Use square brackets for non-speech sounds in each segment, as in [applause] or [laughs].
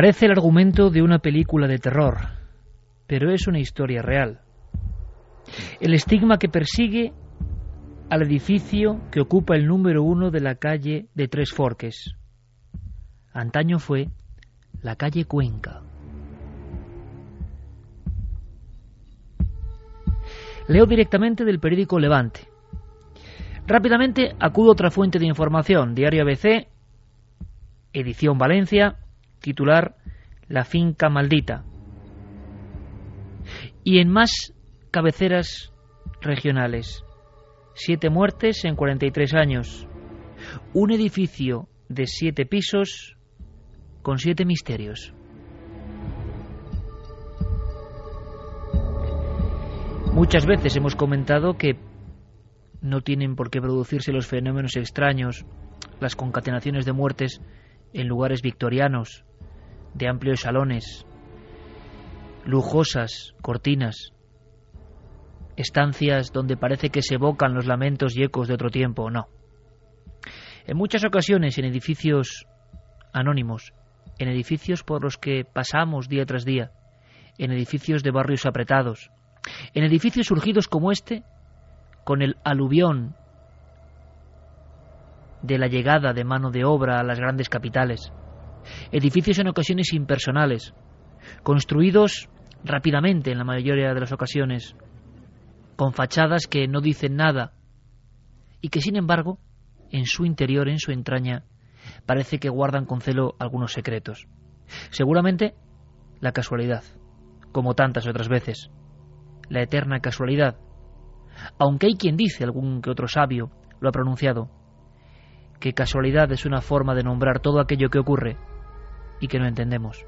Parece el argumento de una película de terror, pero es una historia real. El estigma que persigue al edificio que ocupa el número uno de la calle de Tres Forques. Antaño fue la calle Cuenca. Leo directamente del periódico Levante. Rápidamente acudo a otra fuente de información, Diario ABC, edición Valencia, titular La finca maldita. Y en más cabeceras regionales. Siete muertes en 43 años. Un edificio de siete pisos con siete misterios. Muchas veces hemos comentado que no tienen por qué producirse los fenómenos extraños, las concatenaciones de muertes en lugares victorianos, de amplios salones, lujosas cortinas, estancias donde parece que se evocan los lamentos y ecos de otro tiempo, no. En muchas ocasiones en edificios anónimos, en edificios por los que pasamos día tras día, en edificios de barrios apretados, en edificios surgidos como este, con el aluvión de la llegada de mano de obra a las grandes capitales, edificios en ocasiones impersonales, construidos rápidamente en la mayoría de las ocasiones, con fachadas que no dicen nada y que sin embargo, en su interior, en su entraña, parece que guardan con celo algunos secretos. Seguramente la casualidad, como tantas otras veces, la eterna casualidad, aunque hay quien dice, algún que otro sabio lo ha pronunciado, que casualidad es una forma de nombrar todo aquello que ocurre y que no entendemos.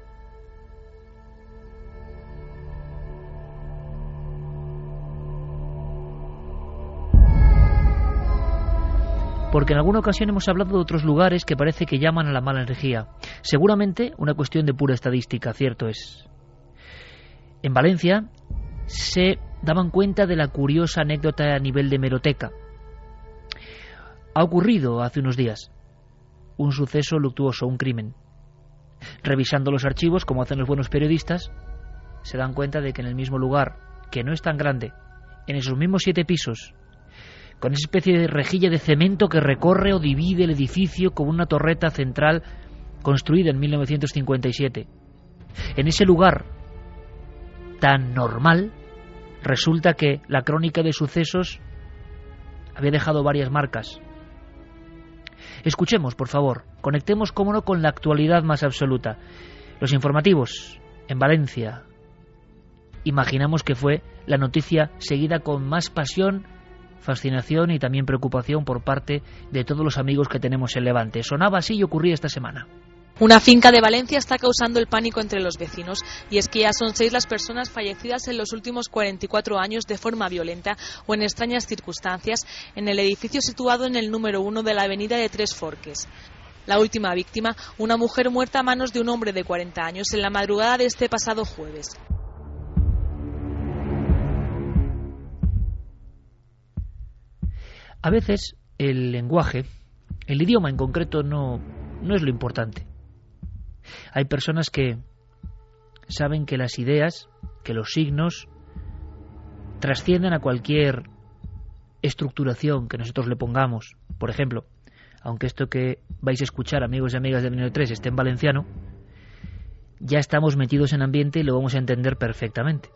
porque en alguna ocasión hemos hablado de otros lugares que parece que llaman a la mala energía. Seguramente una cuestión de pura estadística, cierto es. En Valencia se daban cuenta de la curiosa anécdota a nivel de meroteca. Ha ocurrido hace unos días un suceso luctuoso, un crimen. Revisando los archivos, como hacen los buenos periodistas, se dan cuenta de que en el mismo lugar, que no es tan grande, en esos mismos siete pisos, con esa especie de rejilla de cemento que recorre o divide el edificio como una torreta central construida en 1957. En ese lugar tan normal, resulta que la crónica de sucesos había dejado varias marcas. Escuchemos, por favor, conectemos, cómo no, con la actualidad más absoluta. Los informativos en Valencia. Imaginamos que fue la noticia seguida con más pasión fascinación y también preocupación por parte de todos los amigos que tenemos en Levante. Sonaba así y ocurría esta semana. Una finca de Valencia está causando el pánico entre los vecinos y es que ya son seis las personas fallecidas en los últimos 44 años de forma violenta o en extrañas circunstancias en el edificio situado en el número uno de la avenida de Tres Forques. La última víctima, una mujer muerta a manos de un hombre de 40 años en la madrugada de este pasado jueves. A veces el lenguaje, el idioma en concreto, no, no es lo importante. Hay personas que saben que las ideas, que los signos, trascienden a cualquier estructuración que nosotros le pongamos. Por ejemplo, aunque esto que vais a escuchar, amigos y amigas de Menio 3, esté en valenciano, ya estamos metidos en ambiente y lo vamos a entender perfectamente.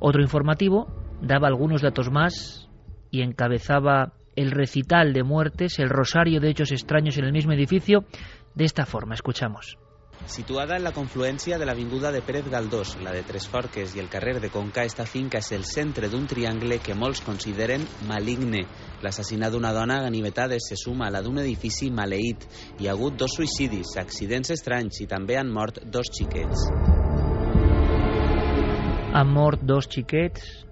Otro informativo daba algunos datos más y encabezaba el recital de muertes, el rosario de hechos extraños en el mismo edificio, de esta forma. Escuchamos. Situada en la confluència de l'avinguda de Pérez Galdós, la de Tres Forques i el carrer de Conca, esta finca és el centre d'un triangle que molts consideren maligne. L'assassinat d'una dona a ganivetades se suma a la d'un edifici maleït. Hi ha hagut dos suïcidis, accidents estranys i també han mort dos xiquets. Han mort dos xiquets,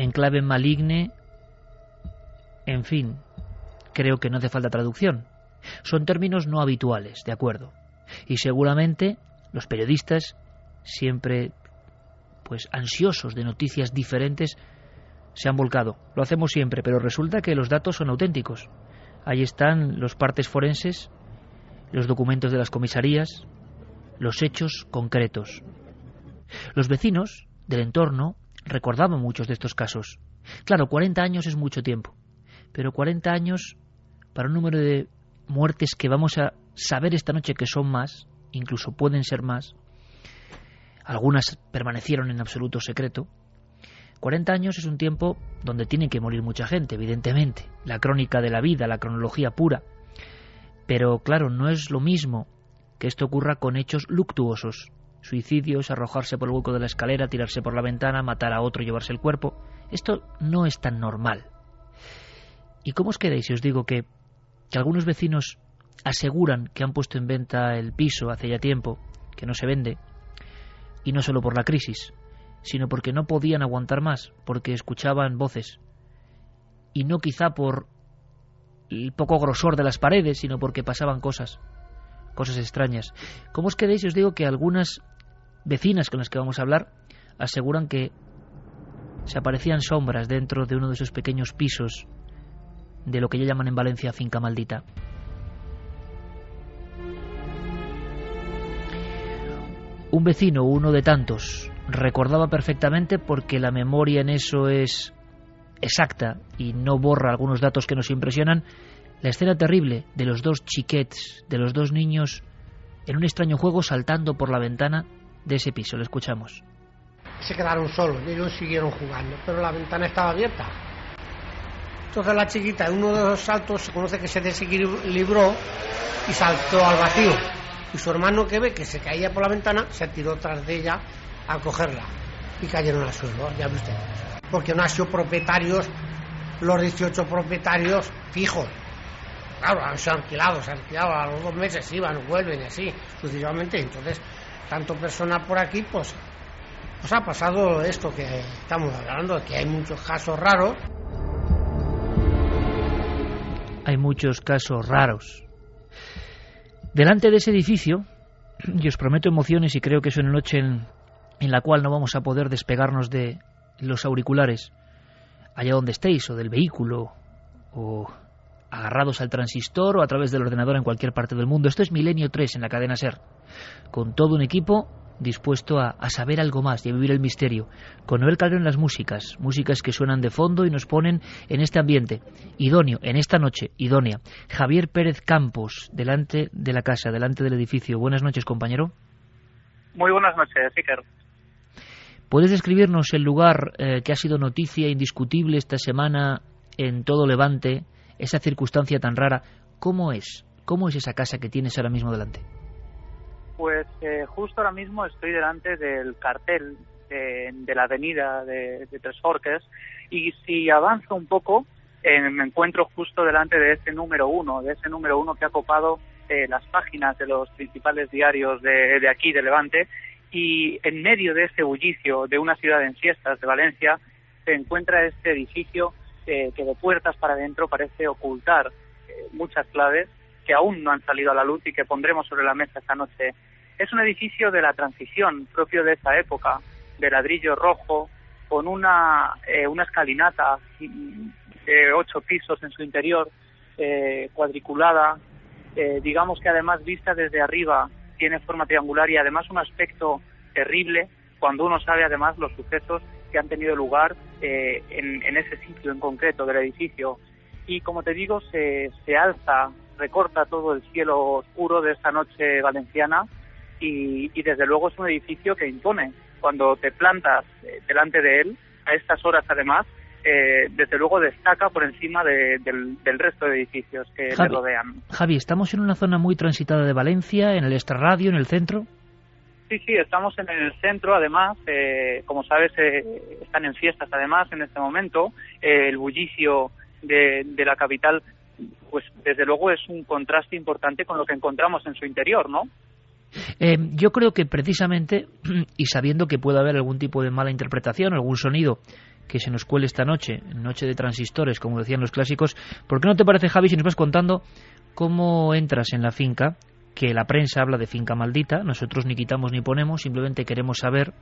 enclave maligne, en fin, creo que no hace falta traducción. Son términos no habituales, de acuerdo. Y seguramente los periodistas, siempre pues ansiosos de noticias diferentes, se han volcado. Lo hacemos siempre, pero resulta que los datos son auténticos. Ahí están los partes forenses, los documentos de las comisarías, los hechos concretos. Los vecinos del entorno recordaban muchos de estos casos. Claro, 40 años es mucho tiempo, pero 40 años para un número de muertes que vamos a saber esta noche que son más, incluso pueden ser más, algunas permanecieron en absoluto secreto, 40 años es un tiempo donde tiene que morir mucha gente, evidentemente, la crónica de la vida, la cronología pura, pero claro, no es lo mismo que esto ocurra con hechos luctuosos, suicidios, arrojarse por el hueco de la escalera, tirarse por la ventana, matar a otro llevarse el cuerpo, esto no es tan normal. ¿Y cómo os quedáis si os digo que que algunos vecinos aseguran que han puesto en venta el piso hace ya tiempo, que no se vende, y no solo por la crisis, sino porque no podían aguantar más, porque escuchaban voces, y no quizá por el poco grosor de las paredes, sino porque pasaban cosas, cosas extrañas. ¿Cómo os quedéis? Os digo que algunas vecinas con las que vamos a hablar aseguran que se aparecían sombras dentro de uno de esos pequeños pisos de lo que ya llaman en Valencia finca maldita. Un vecino, uno de tantos, recordaba perfectamente porque la memoria en eso es exacta y no borra algunos datos que nos impresionan, la escena terrible de los dos chiquets, de los dos niños, en un extraño juego saltando por la ventana de ese piso. Lo escuchamos. Se quedaron solos ellos siguieron jugando, pero la ventana estaba abierta. Entonces la chiquita en uno de los saltos se conoce que se desequilibró y saltó al vacío. Y su hermano que ve que se caía por la ventana se tiró tras de ella a cogerla y cayeron al suelo, ya ve. Porque no han sido propietarios, los 18 propietarios fijos. Claro, han sido alquilados, han alquilado a los dos meses, iban, vuelven y así, sucesivamente. Entonces, tanto persona por aquí, pues, pues ha pasado esto que estamos hablando, que hay muchos casos raros hay muchos casos raros. Delante de ese edificio, y os prometo emociones y creo que es una noche en, en la cual no vamos a poder despegarnos de los auriculares, allá donde estéis, o del vehículo, o agarrados al transistor o a través del ordenador en cualquier parte del mundo. Esto es Milenio 3 en la cadena SER, con todo un equipo dispuesto a, saber algo más y a vivir el misterio. Con Noel Calderón las músicas, músicas que suenan de fondo y nos ponen en este ambiente idóneo, en esta noche idónea. Javier Pérez Campos, delante de la casa, delante del edificio. Buenas noches, compañero. Muy buenas noches, Iker. ¿Puedes describirnos el lugar eh, que ha sido noticia indiscutible esta semana en todo Levante, esa circunstancia tan rara? ¿Cómo es? ¿Cómo es esa casa que tienes ahora mismo delante? Pues eh, justo ahora mismo estoy delante del cartel de, la avenida de, Tres Forques y si avanzo un poco eh, me encuentro justo delante de ese número uno, de ese número uno que ha copado eh, las páginas de los principales diarios de, aquí, de Levante, y en medio de ese bullicio de una ciudad en siestas de Valencia se encuentra este edificio que de puertas para adentro parece ocultar muchas claves que aún no han salido a la luz y que pondremos sobre la mesa esta noche. Es un edificio de la transición propio de esa época, de ladrillo rojo, con una, eh, una escalinata de ocho pisos en su interior, eh, cuadriculada, eh, digamos que además vista desde arriba tiene forma triangular y además un aspecto terrible cuando uno sabe además los sucesos que han tenido lugar en, en, ese sitio en concreto del edificio. Y como te digo, se, se alza recorta todo el cielo oscuro de esta noche valenciana y, y desde luego es un edificio que impone. Cuando te plantas eh, delante de él, a estas horas además, eh, desde luego destaca por encima de- del, del resto de edificios que Javi. le rodean. Javi, estamos en una zona muy transitada de Valencia, en el extrarradio, en el centro. Sí, sí, estamos en el centro, además, eh, como sabes, eh, están en fiestas, además, en este momento. El bullicio de, de la capital, pues desde luego es un contraste importante con lo que encontramos en su interior, ¿no? Eh, yo creo que precisamente, [clears throat] y sabiendo que puede haber algún tipo de mala interpretación, algún sonido que se nos cuele esta noche, noche de transistores, como decían los clásicos, ¿por qué no te parece, Javi, si nos vas contando cómo entras en la finca? que la prensa habla de finca maldita, nosotros ni quitamos ni ponemos, simplemente queremos saber.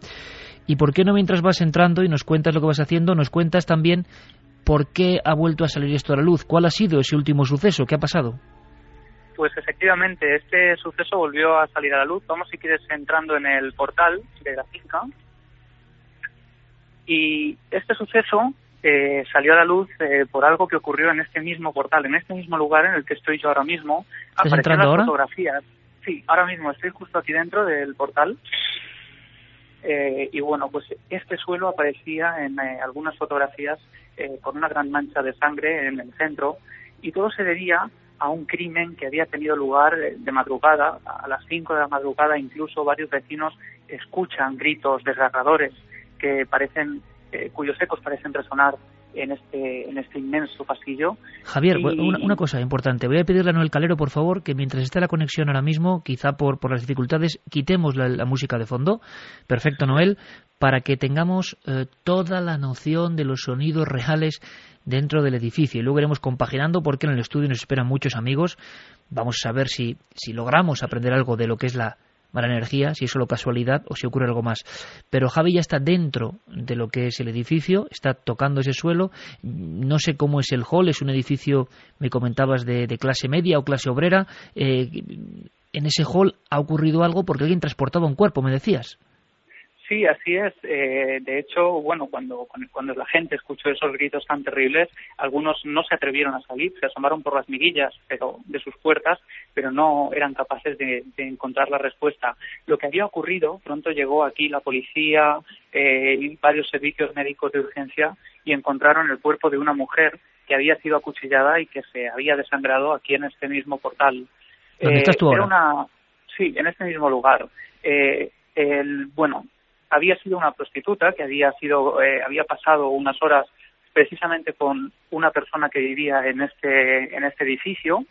¿Y por qué no mientras vas entrando y nos cuentas lo que vas haciendo, nos cuentas también por qué ha vuelto a salir esto a la luz? ¿Cuál ha sido ese último suceso? ¿Qué ha pasado? Pues efectivamente, este suceso volvió a salir a la luz. Vamos, si quieres, entrando en el portal de la finca. Y este suceso eh, salió a la luz eh, por algo que ocurrió en este mismo portal, en este mismo lugar en el que estoy yo ahora mismo. ¿Estás entrando las ahora? fotografías. Sí, ahora mismo estoy justo aquí dentro del portal. Eh, y bueno, pues este suelo aparecía en eh, algunas fotografías eh, con una gran mancha de sangre en el centro y todo se debía a un crimen que había tenido lugar eh, de madrugada, a las 5 de la madrugada, incluso varios vecinos escuchan gritos desgarradores que parecen, eh, cuyos ecos parecen resonar en este, en este inmenso pasillo. Javier, Y- una, una cosa importante. Voy a pedirle a Noel Calero, por favor, que mientras esté la conexión ahora mismo, quizá por, por las dificultades, quitemos la, la música de fondo. Perfecto, Noel, para que tengamos eh, toda la noción de los sonidos reales dentro del edificio. Y luego iremos compaginando porque en el estudio nos esperan muchos amigos. Vamos a ver si, si logramos aprender algo de lo que es la mala energía, si es solo casualidad o si ocurre algo más. Pero Javi ya está dentro de lo que es el edificio, está tocando ese suelo. No sé cómo es el hall, es un edificio, me comentabas, de, de clase media o clase obrera. Eh, en ese hall ha ocurrido algo porque alguien transportaba un cuerpo, me decías. Sí, así es. Eh, de hecho, bueno, cuando, cuando la gente escuchó esos gritos tan terribles, algunos no se atrevieron a salir, se asomaron por las miguillas pero de sus puertas, pero no eran capaces de, de encontrar la respuesta. Lo que había ocurrido, pronto llegó aquí la policía eh, y varios servicios médicos de urgencia y encontraron el cuerpo de una mujer que había sido acuchillada y que se había desangrado aquí en este mismo portal. ¿Dónde estás tú ahora? una- sí, en este mismo lugar. Eh, el, bueno, había sido una prostituta que había sido eh, había pasado unas horas precisamente con una persona que vivía en este en este edificio.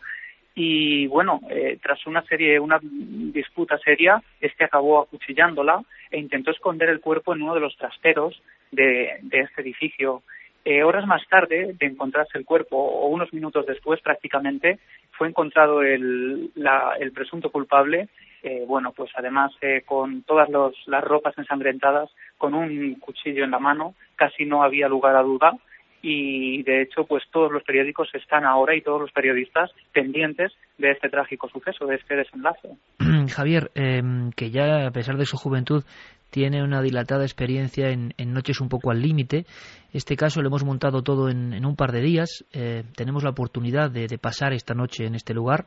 Y bueno eh, tras una serie una disputa seria este acabó acuchillándola e intentó esconder el cuerpo en uno de los trasteros de, de este edificio. Eh, horas más tarde de encontrarse el cuerpo o unos minutos después prácticamente fue encontrado el, la- el presunto culpable eh, bueno, pues además eh, con todas los- las ropas ensangrentadas, con un cuchillo en la mano, casi no había lugar a duda y de hecho pues todos los periódicos están ahora y todos los periodistas pendientes de este trágico suceso, de este desenlace. [clears throat] Javier, eh, que ya a pesar de su juventud tiene una dilatada experiencia en, en noches un poco al límite. Este caso lo hemos montado todo en, en un par de días. Eh, tenemos la oportunidad de, de pasar esta noche en este lugar.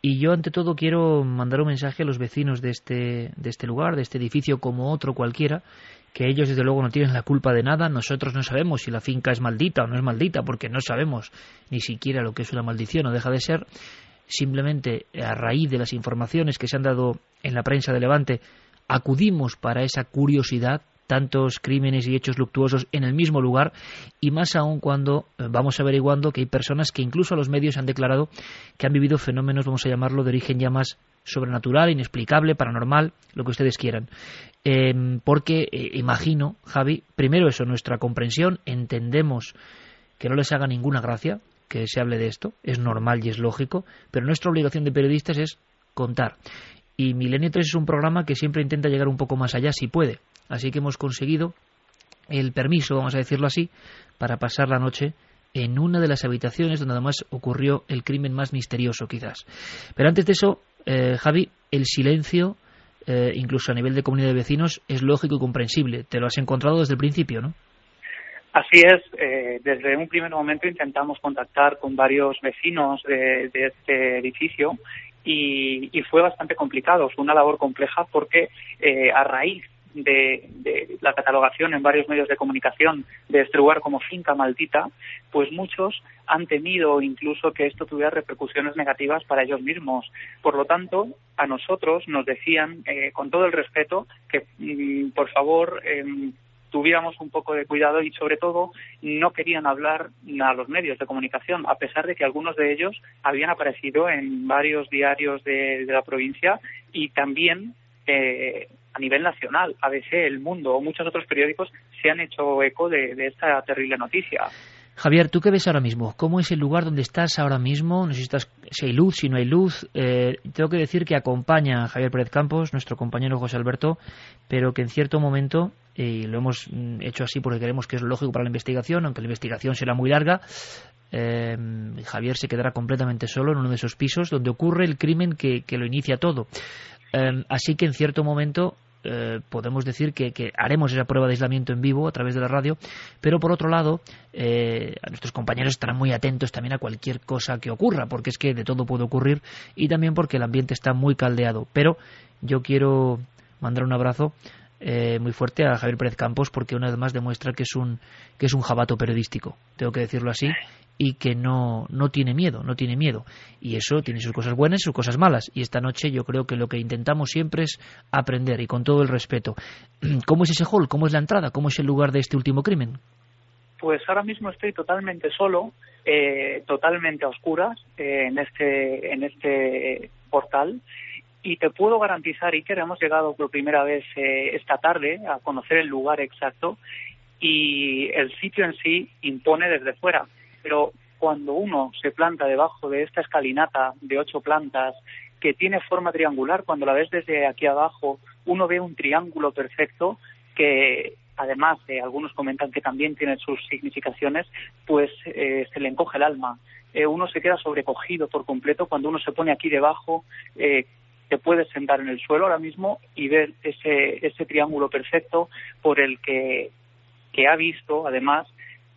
Y yo, ante todo, quiero mandar un mensaje a los vecinos de este, de este lugar, de este edificio, como otro cualquiera, que ellos, desde luego, no tienen la culpa de nada. Nosotros no sabemos si la finca es maldita o no es maldita, porque no sabemos ni siquiera lo que es una maldición o deja de ser. Simplemente, a raíz de las informaciones que se han dado en la prensa de Levante, acudimos para esa curiosidad tantos crímenes y hechos luctuosos en el mismo lugar y más aún cuando eh, vamos averiguando que hay personas que incluso a los medios han declarado que han vivido fenómenos, vamos a llamarlo, de origen ya más sobrenatural, inexplicable, paranormal, lo que ustedes quieran. Eh, porque imagino, Javi, primero eso, nuestra comprensión, entendemos que no les haga ninguna gracia que se hable de esto, es normal y es lógico, pero nuestra obligación de periodistas es contar. Y Milenio 3 es un programa que siempre intenta llegar un poco más allá si puede. Así que hemos conseguido el permiso, vamos a decirlo así, para pasar la noche en una de las habitaciones donde además ocurrió el crimen más misterioso quizás. Pero antes de eso, eh, Javi, el silencio, eh, incluso a nivel de comunidad de vecinos, es lógico y comprensible. Te lo has encontrado desde el principio, ¿no? Así es, eh, desde un primer momento intentamos contactar con varios vecinos de, de este edificio y, fue bastante complicado, fue una labor compleja porque eh, a raíz de, la catalogación en varios medios de comunicación de este lugar como finca maldita, pues muchos han temido incluso que esto tuviera repercusiones negativas para ellos mismos. Por lo tanto, a nosotros nos decían, eh, con todo el respeto, que mm, por favor em, tuviéramos un poco de cuidado y sobre todo no querían hablar a los medios de comunicación, a pesar de que algunos de ellos habían aparecido en varios diarios de, la provincia y también eh, a nivel nacional, ABC, El Mundo o muchos otros periódicos se han hecho eco de, esta terrible noticia. Javier, ¿tú qué ves ahora mismo? ¿Cómo es el lugar donde estás ahora mismo? No sé si, hay luz, si no hay luz. Eh, tengo que decir que acompaña a Javier Pérez Campos, nuestro compañero José Alberto, pero que en cierto momento, y lo hemos mm, hecho así porque creemos que es lógico para la investigación, aunque la investigación será muy larga, eh, Javier se quedará completamente solo en uno de esos pisos donde ocurre el crimen que, lo inicia todo. Em, así que en cierto momento eh, podemos decir que, haremos esa prueba de aislamiento en vivo a través de la radio, pero por otro lado, eh, nuestros compañeros estarán muy atentos también a cualquier cosa que ocurra, porque es que de todo puede ocurrir y también porque el ambiente está muy caldeado. Pero yo quiero mandar un abrazo eh, muy fuerte a Javier Pérez Campos porque una vez más demuestra que es un que es un jabato periodístico tengo que decirlo así y que no, no tiene miedo, no tiene miedo. Y eso tiene sus cosas buenas y sus cosas malas. Y esta noche yo creo que lo que intentamos siempre es aprender y con todo el respeto. [clears throat] ¿Cómo es ese hall? ¿Cómo es la entrada? ¿Cómo es el lugar de este último crimen? Pues ahora mismo estoy totalmente solo, eh, totalmente a oscuras eh, en este en este portal y te puedo garantizar, que hemos llegado por primera vez eh, esta tarde a conocer el lugar exacto y el sitio en sí impone desde fuera pero cuando uno se planta debajo de esta escalinata de ocho plantas que tiene forma triangular, cuando la ves desde aquí abajo, uno ve un triángulo perfecto que además eh, algunos comentan que también tiene sus significaciones, pues eh, se le encoge el alma. Eh, uno se queda sobrecogido por completo cuando uno se pone aquí debajo, te puedes sentar en el suelo ahora mismo y ver ese, ese triángulo perfecto por el que, que ha visto, además,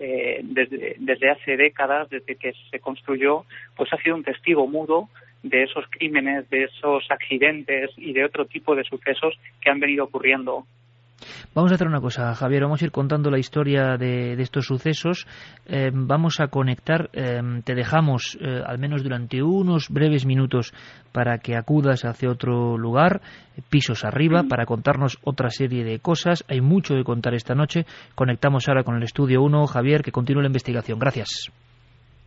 eh, desde, desde hace décadas, desde que se construyó, pues ha sido un testigo mudo de esos crímenes, de esos accidentes y de otro tipo de sucesos que han venido ocurriendo Vamos a hacer una cosa, Javier, vamos a ir contando la historia de, estos sucesos. Eh, vamos a conectar, eh, te dejamos eh, al menos durante unos breves minutos para que acudas hacia otro lugar, pisos arriba, para contarnos otra serie de cosas. Hay mucho que contar esta noche. Conectamos ahora con el estudio 1. Javier, que continúe la investigación. Gracias.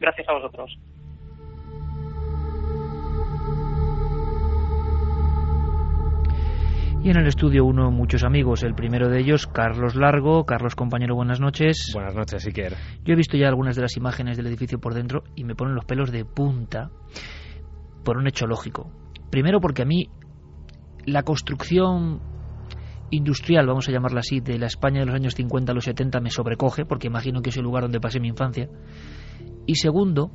Gracias a vosotros. Y en el estudio uno muchos amigos, el primero de ellos, Carlos Largo. Carlos, compañero, buenas noches. Buenas noches, Iker. Yo he visto ya algunas de las imágenes del edificio por dentro y me ponen los pelos de punta por un hecho lógico. Primero porque a mí la construcción industrial, vamos a llamarla así, de la España de los años 50 a los 70 me sobrecoge, porque imagino que es el lugar donde pasé mi infancia. Y segundo,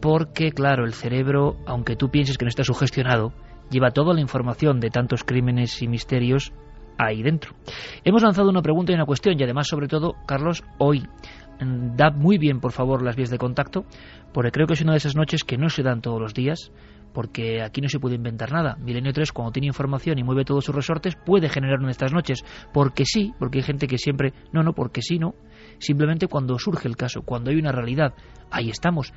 porque, claro, el cerebro, aunque tú pienses que no está sugestionado, lleva toda la información de tantos crímenes y misterios ahí dentro. Hemos lanzado una pregunta y una cuestión y además, sobre todo, Carlos, hoy mm, da muy bien, por favor, las vías de contacto, porque creo que es una de esas noches que no se dan todos los días, porque aquí no se puede inventar nada. Milenio 3, cuando tiene información y mueve todos sus resortes, puede generar una de estas noches, porque sí, porque hay gente que siempre, no, no, porque sí, no. Simplemente cuando surge el caso, cuando hay una realidad, ahí estamos,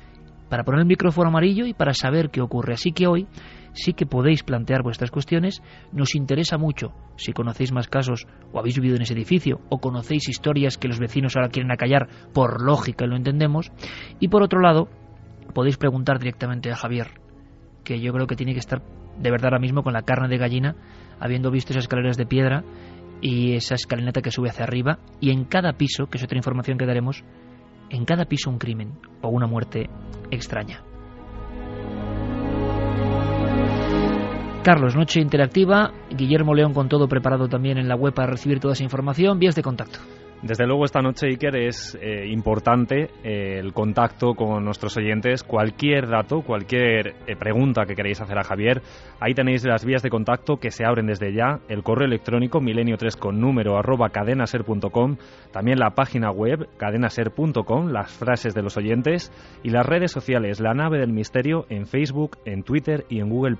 para poner el micrófono amarillo y para saber qué ocurre. Así que hoy sí que podéis plantear vuestras cuestiones. Nos interesa mucho si conocéis más casos o habéis vivido en ese edificio o conocéis historias que los vecinos ahora quieren acallar por lógica y lo entendemos. Y por otro lado, podéis preguntar directamente a Javier, que yo creo que tiene que estar de verdad ahora mismo con la carne de gallina, habiendo visto esas escaleras de piedra y esa escalinata que sube hacia arriba y en cada piso, que es otra información que daremos, en cada piso un crimen o una muerte extraña. Carlos, noche interactiva. Guillermo León con todo preparado también en la web para recibir toda esa información. Vías de contacto. Desde luego esta noche, Iker, es eh, importante eh, el contacto con nuestros oyentes. Cualquier dato, cualquier eh, pregunta que queréis hacer a Javier, ahí tenéis las vías de contacto que se abren desde ya. El correo electrónico milenio3 con número arroba cadenaser.com, también la página web cadenaser.com, las frases de los oyentes y las redes sociales La Nave del Misterio en Facebook, en Twitter y en Google.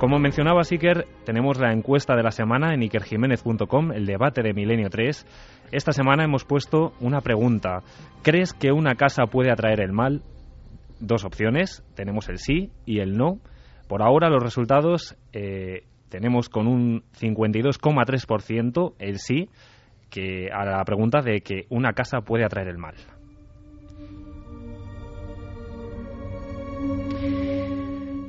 Como mencionaba Iker, tenemos la encuesta de la semana en ikerjiménez.com, el debate de Milenio 3. Esta semana hemos puesto una pregunta. ¿Crees que una casa puede atraer el mal? Dos opciones, tenemos el sí y el no. Por ahora los resultados eh, tenemos con un 52,3% el sí que a la pregunta de que una casa puede atraer el mal.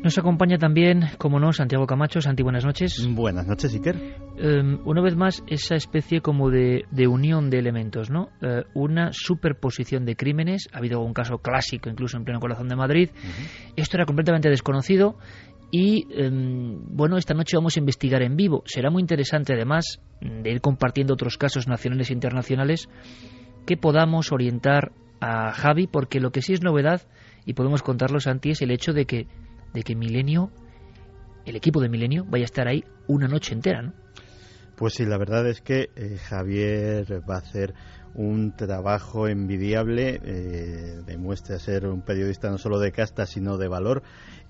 Nos acompaña también, como no, Santiago Camacho. Santi, buenas noches. Buenas noches, Iker. Em, una vez más, esa especie como de, unión de elementos, ¿no? Eh, una superposición de crímenes. Ha habido un caso clásico, incluso en pleno corazón de Madrid. Esto era completamente desconocido. Y em, bueno, esta noche vamos a investigar en vivo. Será muy interesante, además, de ir compartiendo otros casos nacionales e internacionales, que podamos orientar a Javi, porque lo que sí es novedad, y podemos contarlo, Santi, es el hecho de que de que Milenio, el equipo de Milenio, vaya a estar ahí una noche entera, ¿no? Pues sí, la verdad es que eh, Javier va a hacer un trabajo envidiable, eh, demuestra ser un periodista no solo de casta, sino de valor.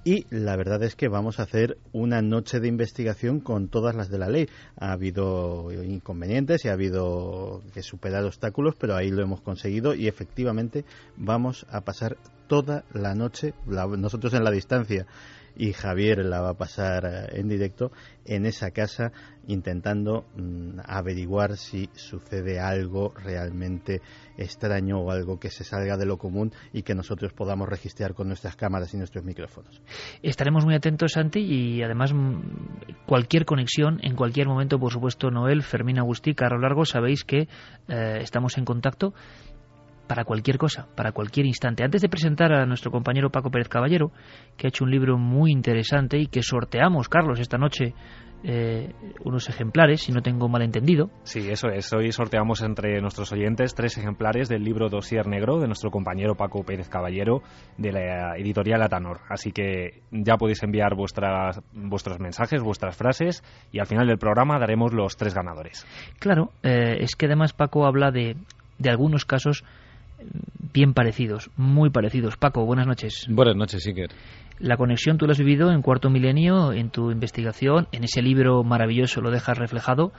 Y la verdad es que vamos a hacer una noche de investigación con todas las de la ley. Ha habido inconvenientes y ha habido que superar obstáculos, pero ahí lo hemos conseguido y efectivamente vamos a pasar toda la noche, nosotros en la distancia y Javier la va a pasar eh, en directo en esa casa intentando mm, averiguar si sucede algo realmente extraño o algo que se salga de lo común y que nosotros podamos registrar con nuestras cámaras y nuestros micrófonos. Estaremos muy atentos, Santi, y además mm, cualquier conexión, en cualquier momento, por supuesto, Noel, Fermín Agustí, Carlos Largo, sabéis que eh, estamos en contacto para cualquier cosa, para cualquier instante. Antes de presentar a nuestro compañero Paco Pérez Caballero, que ha hecho un libro muy interesante y que sorteamos, Carlos, esta noche eh, unos ejemplares, si no tengo mal entendido. Sí, eso es. Hoy sorteamos entre nuestros oyentes tres ejemplares del libro Dosier Negro de nuestro compañero Paco Pérez Caballero de la editorial Atanor. Así que ya podéis enviar vuestras, vuestros mensajes, vuestras frases y al final del programa daremos los tres ganadores. Claro, eh, es que además Paco habla de, de algunos casos bien parecidos, muy parecidos. Paco, buenas noches. Buenas noches, Iker. La conexión tú la has vivido en Cuarto Milenio, en tu investigación, en ese libro maravilloso lo dejas reflejado.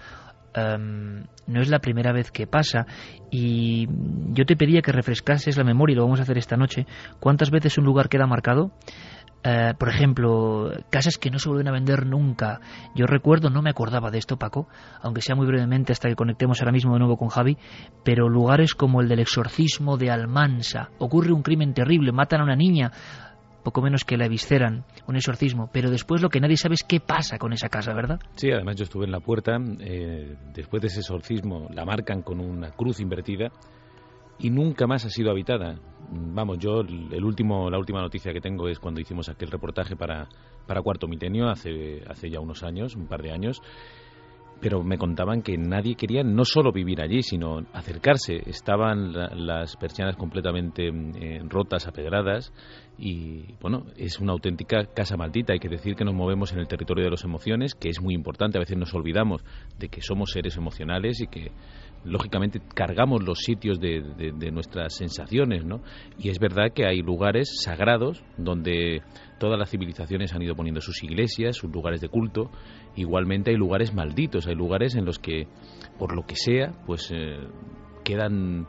Em, no es la primera vez que pasa y yo te pedía que refrescases la memoria y lo vamos a hacer esta noche. ¿Cuántas veces un lugar queda marcado? Eh, por ejemplo, casas que no se vuelven a vender nunca. Yo recuerdo, no me acordaba de esto, Paco, aunque sea muy brevemente hasta que conectemos ahora mismo de nuevo con Javi, pero lugares como el del exorcismo de Almansa. Ocurre un crimen terrible, matan a una niña, poco menos que la visceran, un exorcismo, pero después lo que nadie sabe es qué pasa con esa casa, ¿verdad? Sí, además yo estuve en la puerta, eh, después de ese exorcismo la marcan con una cruz invertida y nunca más ha sido habitada. Vamos, yo el último, la última noticia que tengo es cuando hicimos aquel reportaje para, para Cuarto Milenio hace, hace ya unos años, un par de años, pero me contaban que nadie quería no solo vivir allí, sino acercarse. Estaban las persianas completamente eh, rotas, apedradas, y bueno, es una auténtica casa maldita. Hay que decir que nos movemos en el territorio de las emociones, que es muy importante. A veces nos olvidamos de que somos seres emocionales y que lógicamente cargamos los sitios de, nuestras sensaciones, ¿no? Y es verdad que hay lugares sagrados donde todas las civilizaciones han ido poniendo sus iglesias, sus lugares de culto. Igualmente hay lugares malditos, hay lugares en los que, por lo que sea, pues eh, quedan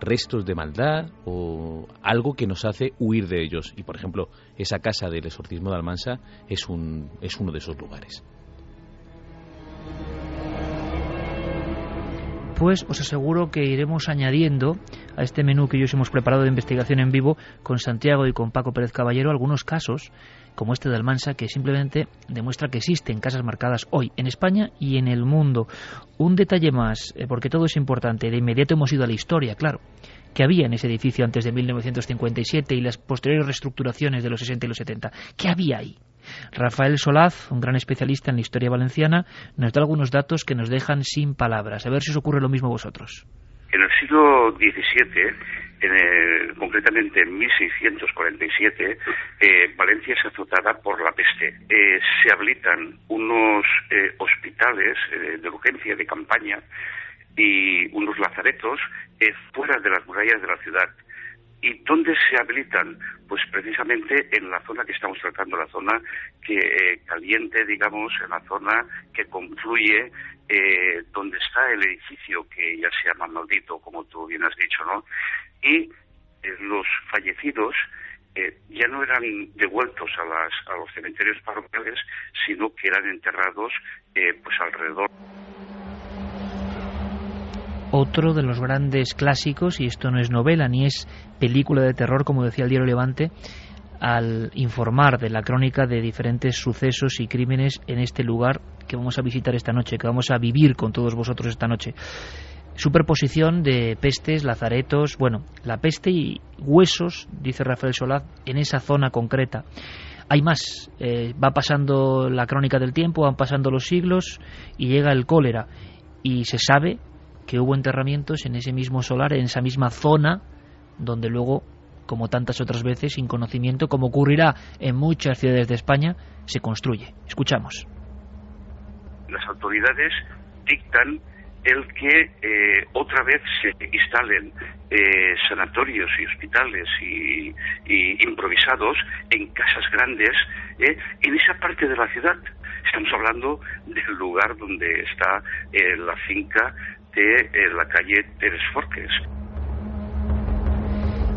restos de maldad o algo que nos hace huir de ellos. Y por ejemplo, esa casa del exorcismo de Almansa es, un, es uno de esos lugares. Pues os aseguro que iremos añadiendo a este menú que ellos hemos preparado de investigación en vivo con Santiago y con Paco Pérez Caballero algunos casos como este de Almansa que simplemente demuestra que existen casas marcadas hoy en España y en el mundo. Un detalle más, eh, porque todo es importante, de inmediato hemos ido a la historia, claro que había en ese edificio antes de 1957 y las posteriores reestructuraciones de los 60 y los 70. ¿Qué había ahí? Rafael Solaz, un gran especialista en la historia valenciana, nos da algunos datos que nos dejan sin palabras. A ver si os ocurre lo mismo a vosotros. En el siglo XVII, en concretamente en 1647, eh, Valencia es azotada por la peste. Eh, se habilitan unos eh, hospitales de urgencia de campaña y unos lazaretos fuera de las murallas de la ciudad. ¿Y dónde se habilitan? Pues precisamente en la zona que estamos tratando, la zona que caliente, digamos, en la zona que confluye eh, donde está el edificio que ya se llama maldito, como tú bien has dicho, ¿no? Y eh, los fallecidos eh, ya no eran devueltos a, las, a los cementerios parroquiales, sino que eran enterrados eh, pues alrededor. Otro de los grandes clásicos, y esto no es novela ni es película de terror, como decía el diario Levante, al informar de la crónica de diferentes sucesos y crímenes en este lugar que vamos a visitar esta noche, que vamos a vivir con todos vosotros esta noche. Superposición de pestes, lazaretos, bueno, la peste y huesos, dice Rafael Solaz, en esa zona concreta. Hay más, eh, va pasando la crónica del tiempo, van pasando los siglos y llega el cólera. Y se sabe que hubo enterramientos en ese mismo solar, en esa misma zona, donde luego, como tantas otras veces, sin conocimiento, como ocurrirá en muchas ciudades de España, se construye. Escuchamos las autoridades dictan el que eh, otra vez se instalen eh, sanatorios y hospitales y, improvisados en casas grandes eh, en esa parte de la ciudad. Estamos hablando del lugar donde está la finca de la calle Teres Forques.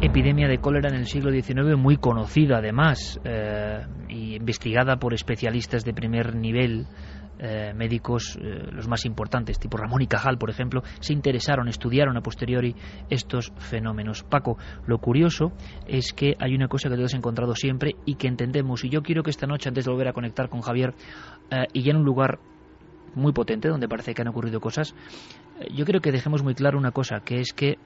Epidemia de cólera en el siglo XIX muy conocida además y investigada por especialistas de primer nivel eh, médicos, eh, los más importantes, tipo Ramón y Cajal, por ejemplo, se interesaron, estudiaron a posteriori estos fenómenos. Paco, lo curioso es que hay una cosa que tú has encontrado siempre y que entendemos, y yo quiero que esta noche, antes de volver a conectar con Javier, eh, y ya en un lugar muy potente, donde parece que han ocurrido cosas, yo creo que dejemos muy claro una cosa, que es que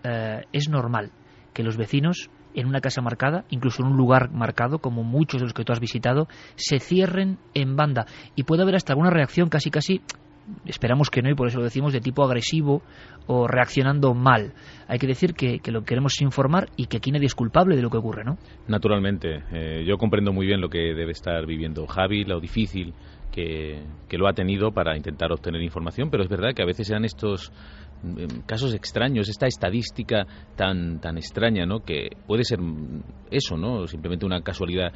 es normal que los vecinos en una casa marcada, incluso en un lugar marcado, como muchos de los que tú has visitado, se cierren en banda. Y puede haber hasta alguna reacción casi casi esperamos que no y por eso lo decimos de tipo agresivo o reaccionando mal. Hay que decir que, que lo que queremos informar y que aquí nadie es culpable de lo que ocurre, ¿no? Naturalmente. Eh, yo comprendo muy bien lo que debe estar viviendo Javi, lo difícil que, lo ha tenido para intentar obtener información, pero es verdad que a veces sean estos casos extraños, esta estadística tan, tan extraña, ¿no? Que puede ser eso, ¿no? Simplemente una casualidad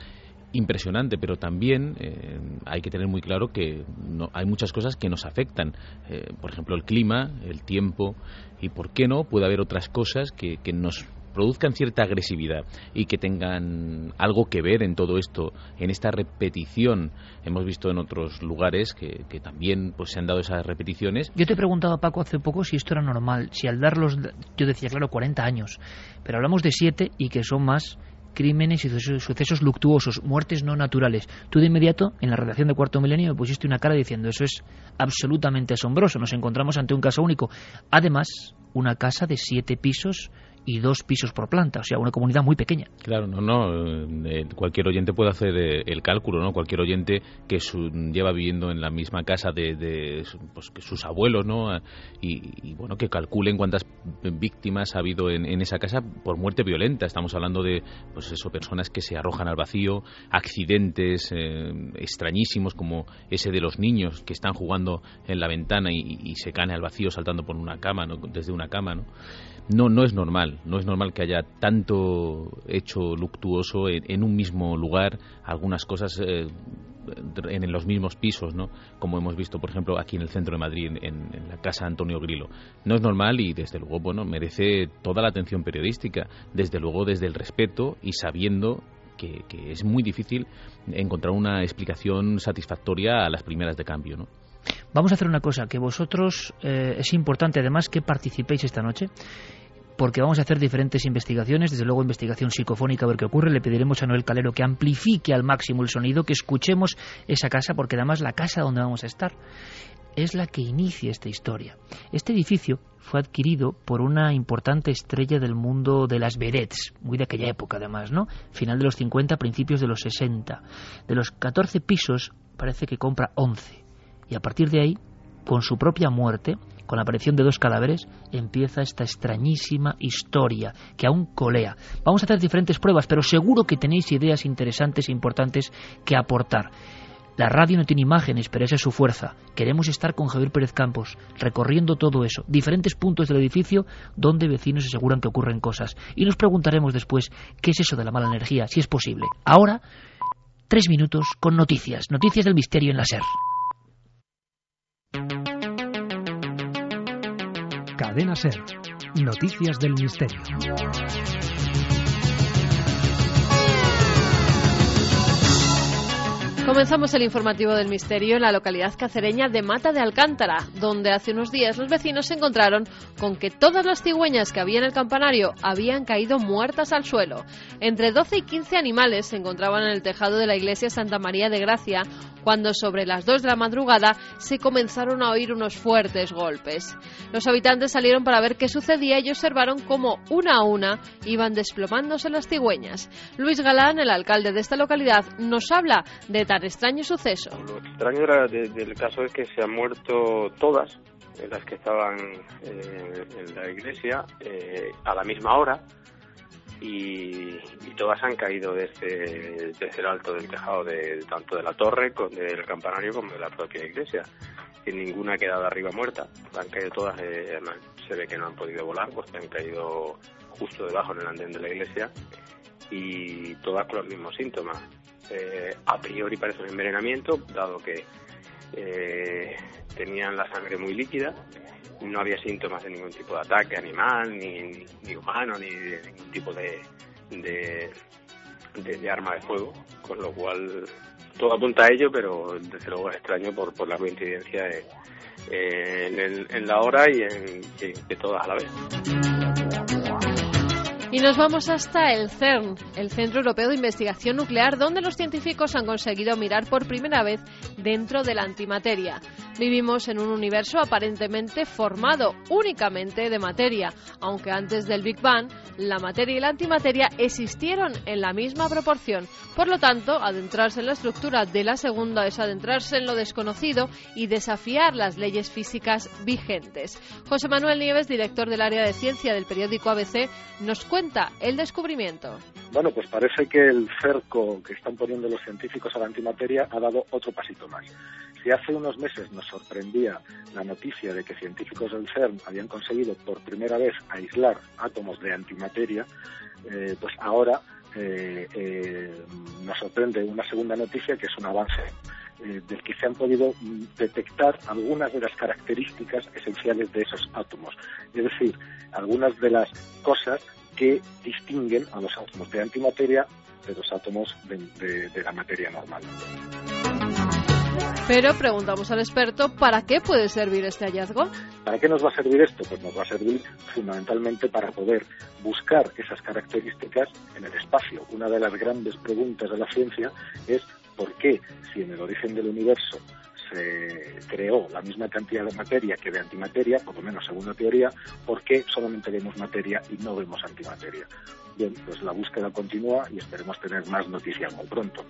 impresionante, pero también eh, hay que tener muy claro que no, hay muchas cosas que nos afectan. Eh, por ejemplo, el clima, el tiempo, y por qué no, puede haber otras cosas que, que nos produzcan cierta agresividad y que tengan algo que ver en todo esto, en esta repetición. Hemos visto en otros lugares que, también pues, se han dado esas repeticiones. Yo te he preguntado a Paco hace poco si esto era normal, si al darlos, yo decía, claro, 40 años, pero hablamos de 7 y que son más crímenes y sucesos luctuosos, muertes no naturales. Tú de inmediato, en la redacción de Cuarto Milenio, me pusiste una cara diciendo eso es absolutamente asombroso, nos encontramos ante un caso único. Además, una casa de siete pisos y dos pisos por planta, o sea, una comunidad muy pequeña. Claro, no, no, eh, cualquier oyente puede hacer eh, el cálculo, ¿no? Cualquier oyente que lleva viviendo en la misma casa de, pues, que sus abuelos, ¿no? Y, bueno, que calculen cuántas víctimas ha habido en, esa casa por muerte violenta. Estamos hablando de, pues eso, personas que se arrojan al vacío, accidentes eh, extrañísimos como ese de los niños que están jugando en la ventana y, se caen al vacío saltando por una cama, ¿no? Desde una cama, ¿no? No, no es normal, no es normal que haya tanto hecho luctuoso en, un mismo lugar, algunas cosas eh, en, los mismos pisos, ¿no? Como hemos visto, por ejemplo, aquí en el centro de Madrid, en, la casa Antonio Grilo. No es normal y, desde luego, bueno, merece toda la atención periodística, desde luego desde el respeto y sabiendo que, es muy difícil encontrar una explicación satisfactoria a las primeras de cambio, ¿no? Vamos a hacer una cosa, que vosotros eh, es importante además que participéis esta noche porque vamos a hacer diferentes investigaciones, desde luego investigación psicofónica a ver qué ocurre, le pediremos a Noel Calero que amplifique al máximo el sonido, que escuchemos esa casa, porque además la casa donde vamos a estar es la que inicia esta historia. Este edificio fue adquirido por una importante estrella del mundo de las vedettes, muy de aquella época además, ¿no? Final de los 50, principios de los 60. De los 14 pisos parece que compra 11. Y a partir de ahí, con su propia muerte, con la aparición de dos cadáveres, empieza esta extrañísima historia que aún colea. Vamos a hacer diferentes pruebas, pero seguro que tenéis ideas interesantes e importantes que aportar. La radio no tiene imágenes, pero esa es su fuerza. Queremos estar con Javier Pérez Campos, recorriendo todo eso, diferentes puntos del edificio donde vecinos aseguran que ocurren cosas. Y nos preguntaremos después qué es eso de la mala energía, si es posible. Ahora, tres minutos con noticias, noticias del misterio en la SER. Cadena SER, noticias del misterio. Comenzamos el informativo del misterio en la localidad cacereña de Mata de Alcántara, donde hace unos días los vecinos se encontraron con que todas las cigüeñas que había en el campanario habían caído muertas al suelo. Entre 12 y 15 animales se encontraban en el tejado de la iglesia Santa María de Gracia, cuando sobre las 2 de la madrugada se comenzaron a oír unos fuertes golpes. Los habitantes salieron para ver qué sucedía y observaron cómo una a una iban desplomándose las cigüeñas. Luis Galán, el alcalde de esta localidad, nos habla de tan extraño suceso. Lo extraño era del caso es que se han muerto todas las que estaban eh, en la iglesia eh, a la misma hora y, todas han caído desde, desde el alto del tejado de tanto de la torre, con, del campanario como de la propia iglesia. Y ninguna ha quedado arriba muerta, han caído todas, eh, se ve que no han podido volar, pues han caído justo debajo en el andén de la iglesia y todas con los mismos síntomas. Eh, a priori parece un envenenamiento, dado que eh, tenían la sangre muy líquida no había síntomas de ningún tipo de ataque animal, ni, humano, ni de ningún tipo de, de, arma de fuego, con lo cual todo apunta a ello, pero desde luego es extraño por, por la coincidencia en, en, la hora y en, de todas a la vez. Y nos vamos hasta el CERN, el Centro Europeo de Investigación Nuclear, donde los científicos han conseguido mirar por primera vez dentro de la antimateria. Vivimos en un universo aparentemente formado únicamente de materia, aunque antes del Big Bang la materia y la antimateria existieron en la misma proporción. Por lo tanto, adentrarse en la estructura de la segunda es adentrarse en lo desconocido y desafiar las leyes físicas vigentes. José Manuel Nieves, director del área de ciencia del periódico ABC, nos cuenta el descubrimiento. Bueno, pues parece que el cerco que están poniendo los científicos a la antimateria ha dado otro pasito más. Si hace unos meses nos sorprendía la noticia de que científicos del CERN habían conseguido por primera vez aislar átomos de antimateria, eh, pues ahora eh, eh, nos sorprende una segunda noticia que es un avance del que se han podido mm, detectar algunas de las características esenciales de esos átomos, es decir, algunas de las cosas que distinguen a los átomos de antimateria de los átomos de la materia normal. Pero preguntamos al experto, ¿para qué puede servir este hallazgo? ¿Para qué nos va a servir esto? Pues nos va a servir fundamentalmente para poder buscar esas características en el espacio. Una de las grandes preguntas de la ciencia es por qué, si en el origen del universo se creó la misma cantidad de materia que de antimateria, por lo menos según la teoría, ¿por qué solamente vemos materia y no vemos antimateria? Bien, pues la búsqueda continúa y esperemos tener más noticias muy pronto.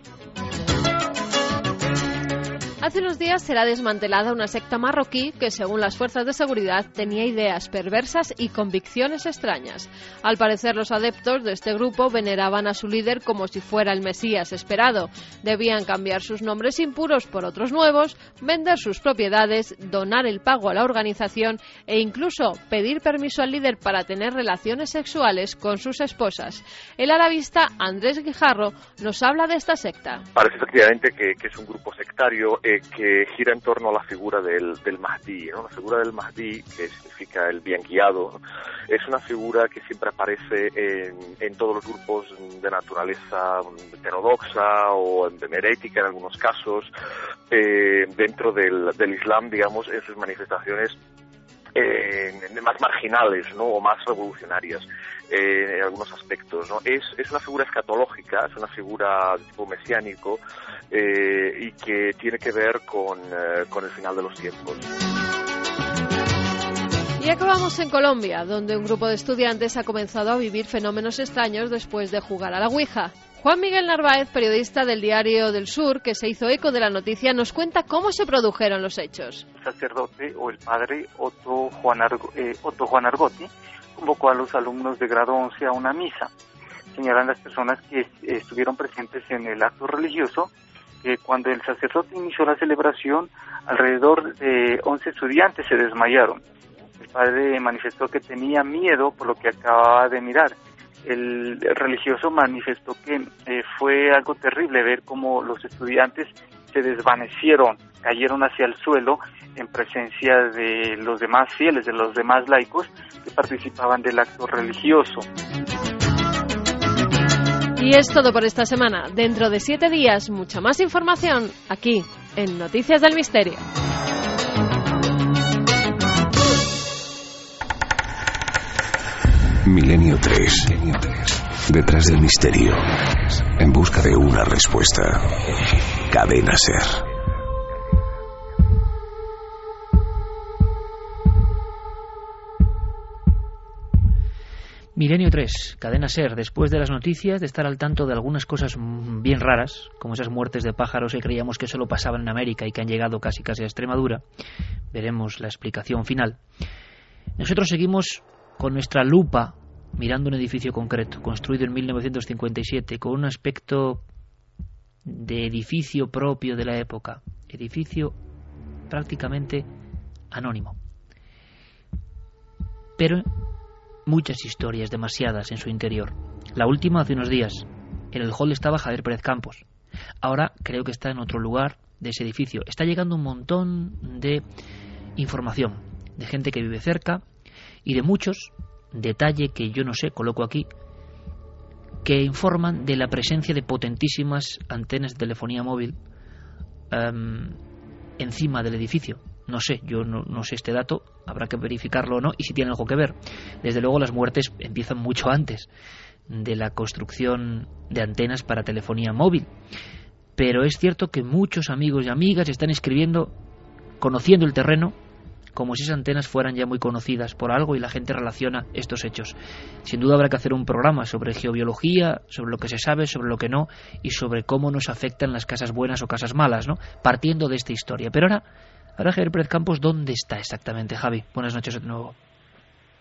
Hace unos días será desmantelada una secta marroquí que, según las fuerzas de seguridad, tenía ideas perversas y convicciones extrañas. Al parecer, los adeptos de este grupo veneraban a su líder como si fuera el Mesías esperado. Debían cambiar sus nombres impuros por otros nuevos, vender sus propiedades, donar el pago a la organización e incluso pedir permiso al líder para tener relaciones sexuales con sus esposas. El arabista Andrés Guijarro nos habla de esta secta. Parece efectivamente que, es un grupo sectario. Eh, que gira en torno a la figura del, del Mahdi. ¿no? La figura del Mahdi, que significa el bien guiado, es una figura que siempre aparece en, en todos los grupos de naturaleza heterodoxa o herética en algunos casos, eh, dentro del, del Islam, digamos, en sus manifestaciones eh, más marginales ¿no? o más revolucionarias eh, en algunos aspectos. ¿no? Es, es una figura escatológica, es una figura de tipo mesiánico y que tiene que ver con, con el final de los tiempos. Y acabamos en Colombia, donde un grupo de estudiantes ha comenzado a vivir fenómenos extraños después de jugar a la Ouija. Juan Miguel Narváez, periodista del Diario del Sur, que se hizo eco de la noticia, nos cuenta cómo se produjeron los hechos. El sacerdote o el padre Otto Juan, eh, Otto Juan Argotti convocó a los alumnos de grado 11 a una misa. Señalan las personas que estuvieron presentes en el acto religioso que cuando el sacerdote inició la celebración, alrededor de 11 estudiantes se desmayaron padre manifestó que tenía miedo por lo que acababa de mirar. El religioso manifestó que eh, fue algo terrible ver cómo los estudiantes se desvanecieron, cayeron hacia el suelo en presencia de los demás fieles, de los demás laicos que participaban del acto religioso. Y es todo por esta semana. Dentro de siete días, mucha más información aquí en Noticias del Misterio. Milenio 3. Detrás del misterio. En busca de una respuesta. Cadena Ser. Milenio 3, cadena ser, después de las noticias, de estar al tanto de algunas cosas bien raras, como esas muertes de pájaros que creíamos que solo pasaban en América y que han llegado casi casi a Extremadura, veremos la explicación final. Nosotros seguimos con nuestra lupa mirando un edificio concreto, construido en 1957, con un aspecto de edificio propio de la época, edificio prácticamente anónimo. Pero muchas historias, demasiadas en su interior. La última hace unos días. En el hall estaba Javier Pérez Campos. Ahora creo que está en otro lugar de ese edificio. Está llegando un montón de información, de gente que vive cerca, y de muchos, detalle que yo no sé, coloco aquí, que informan de la presencia de potentísimas antenas de telefonía móvil em, encima del edificio. No sé, yo no, sé este dato, habrá que verificarlo o no, y si tiene algo que ver. Desde luego las muertes empiezan mucho antes de la construcción de antenas para telefonía móvil. Pero es cierto que muchos amigos y amigas están escribiendo, conociendo el terreno, como si esas antenas fueran ya muy conocidas por algo y la gente relaciona estos hechos. Sin duda habrá que hacer un programa sobre geobiología, sobre lo que se sabe, sobre lo que no y sobre cómo nos afectan las casas buenas o casas malas, ¿no? Partiendo de esta historia. Pero ahora, ahora Javier Pérez Campos, ¿dónde está exactamente, Javi? Buenas noches de nuevo.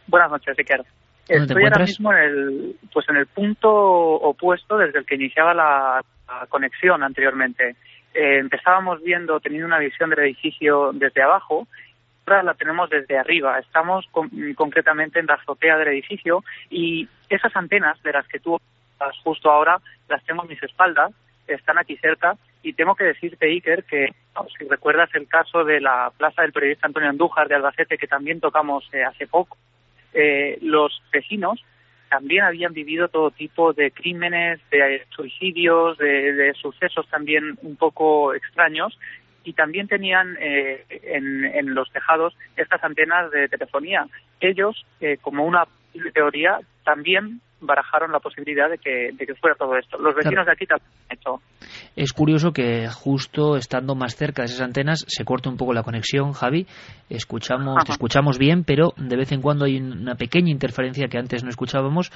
Buenas noches, Ricardo. Estoy ahora mismo en el, pues en el punto opuesto desde el que iniciaba la, conexión anteriormente. Eh, empezábamos viendo, teniendo una visión del edificio desde abajo la tenemos desde arriba. Estamos concretamente en la azotea del edificio y esas antenas de las que tú estás justo ahora las tengo en mis espaldas, están aquí cerca y tengo que decirte, Iker, que si recuerdas el caso de la plaza del periodista Antonio Andújar de Albacete que también tocamos eh, hace poco, eh, los vecinos también habían vivido todo tipo de crímenes, de suicidios, de, sucesos también un poco extraños y también tenían eh, en, los tejados estas antenas de telefonía. Ellos, eh, como una teoría, también barajaron la posibilidad de que, de que fuera todo esto. Los vecinos de aquí también han hecho. Es curioso que justo estando más cerca de esas antenas se corte un poco la conexión, Javi. Escuchamos, te escuchamos bien, pero de vez en cuando hay una pequeña interferencia que antes no escuchábamos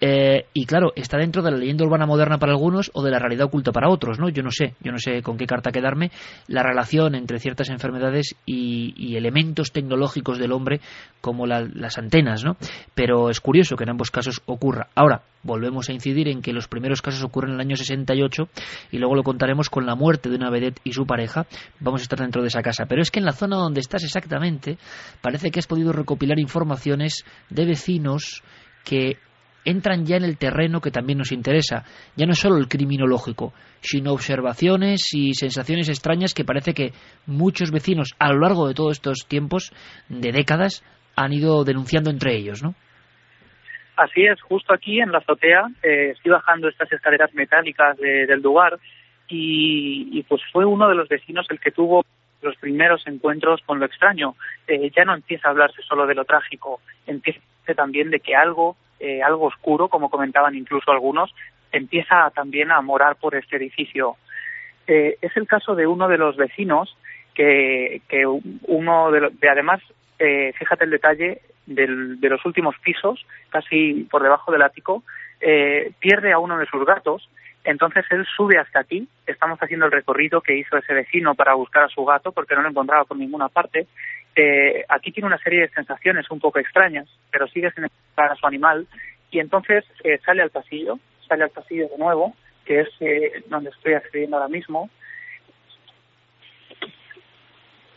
eh, y claro, está dentro de la leyenda urbana moderna para algunos o de la realidad oculta para otros, ¿no? Yo no sé, yo no sé con qué carta quedarme la relación entre ciertas enfermedades y, elementos tecnológicos del hombre como las antenas, ¿no? Pero es curioso que en ambos casos ocurra. Ahora, volvemos a incidir en que los primeros casos ocurren en el año 68 y luego lo contaremos con la muerte de una vedette y su pareja. Vamos a estar dentro de esa casa. Pero es que en la zona donde estás exactamente parece que has podido recopilar informaciones de vecinos que entran ya en el terreno que también nos interesa. Ya no solo el criminológico, sino observaciones y sensaciones extrañas que parece que muchos vecinos a lo largo de todos estos tiempos, de décadas, han ido denunciando entre ellos, ¿no? Así es, justo aquí en la azotea eh, estoy bajando estas escaleras metálicas del lugar y, pues fue uno de los vecinos el que tuvo los primeros encuentros con lo extraño. Eh, ya no empieza a hablarse solo de lo trágico, empieza también de que algo, eh, algo oscuro, como comentaban incluso algunos, empieza también a morar por este edificio. Eh, es el caso de uno de los vecinos que, que uno de, de además, eh, fíjate el detalle del, de los últimos pisos, casi por debajo del ático, eh, pierde a uno de sus gatos entonces él sube hasta aquí, estamos haciendo el recorrido que hizo ese vecino para buscar a su gato porque no lo encontraba por ninguna parte. Eh, aquí tiene una serie de sensaciones un poco extrañas, pero sigue sin encontrar a su animal. Y entonces eh, sale al pasillo, sale al pasillo de nuevo, que es eh, donde estoy accediendo ahora mismo,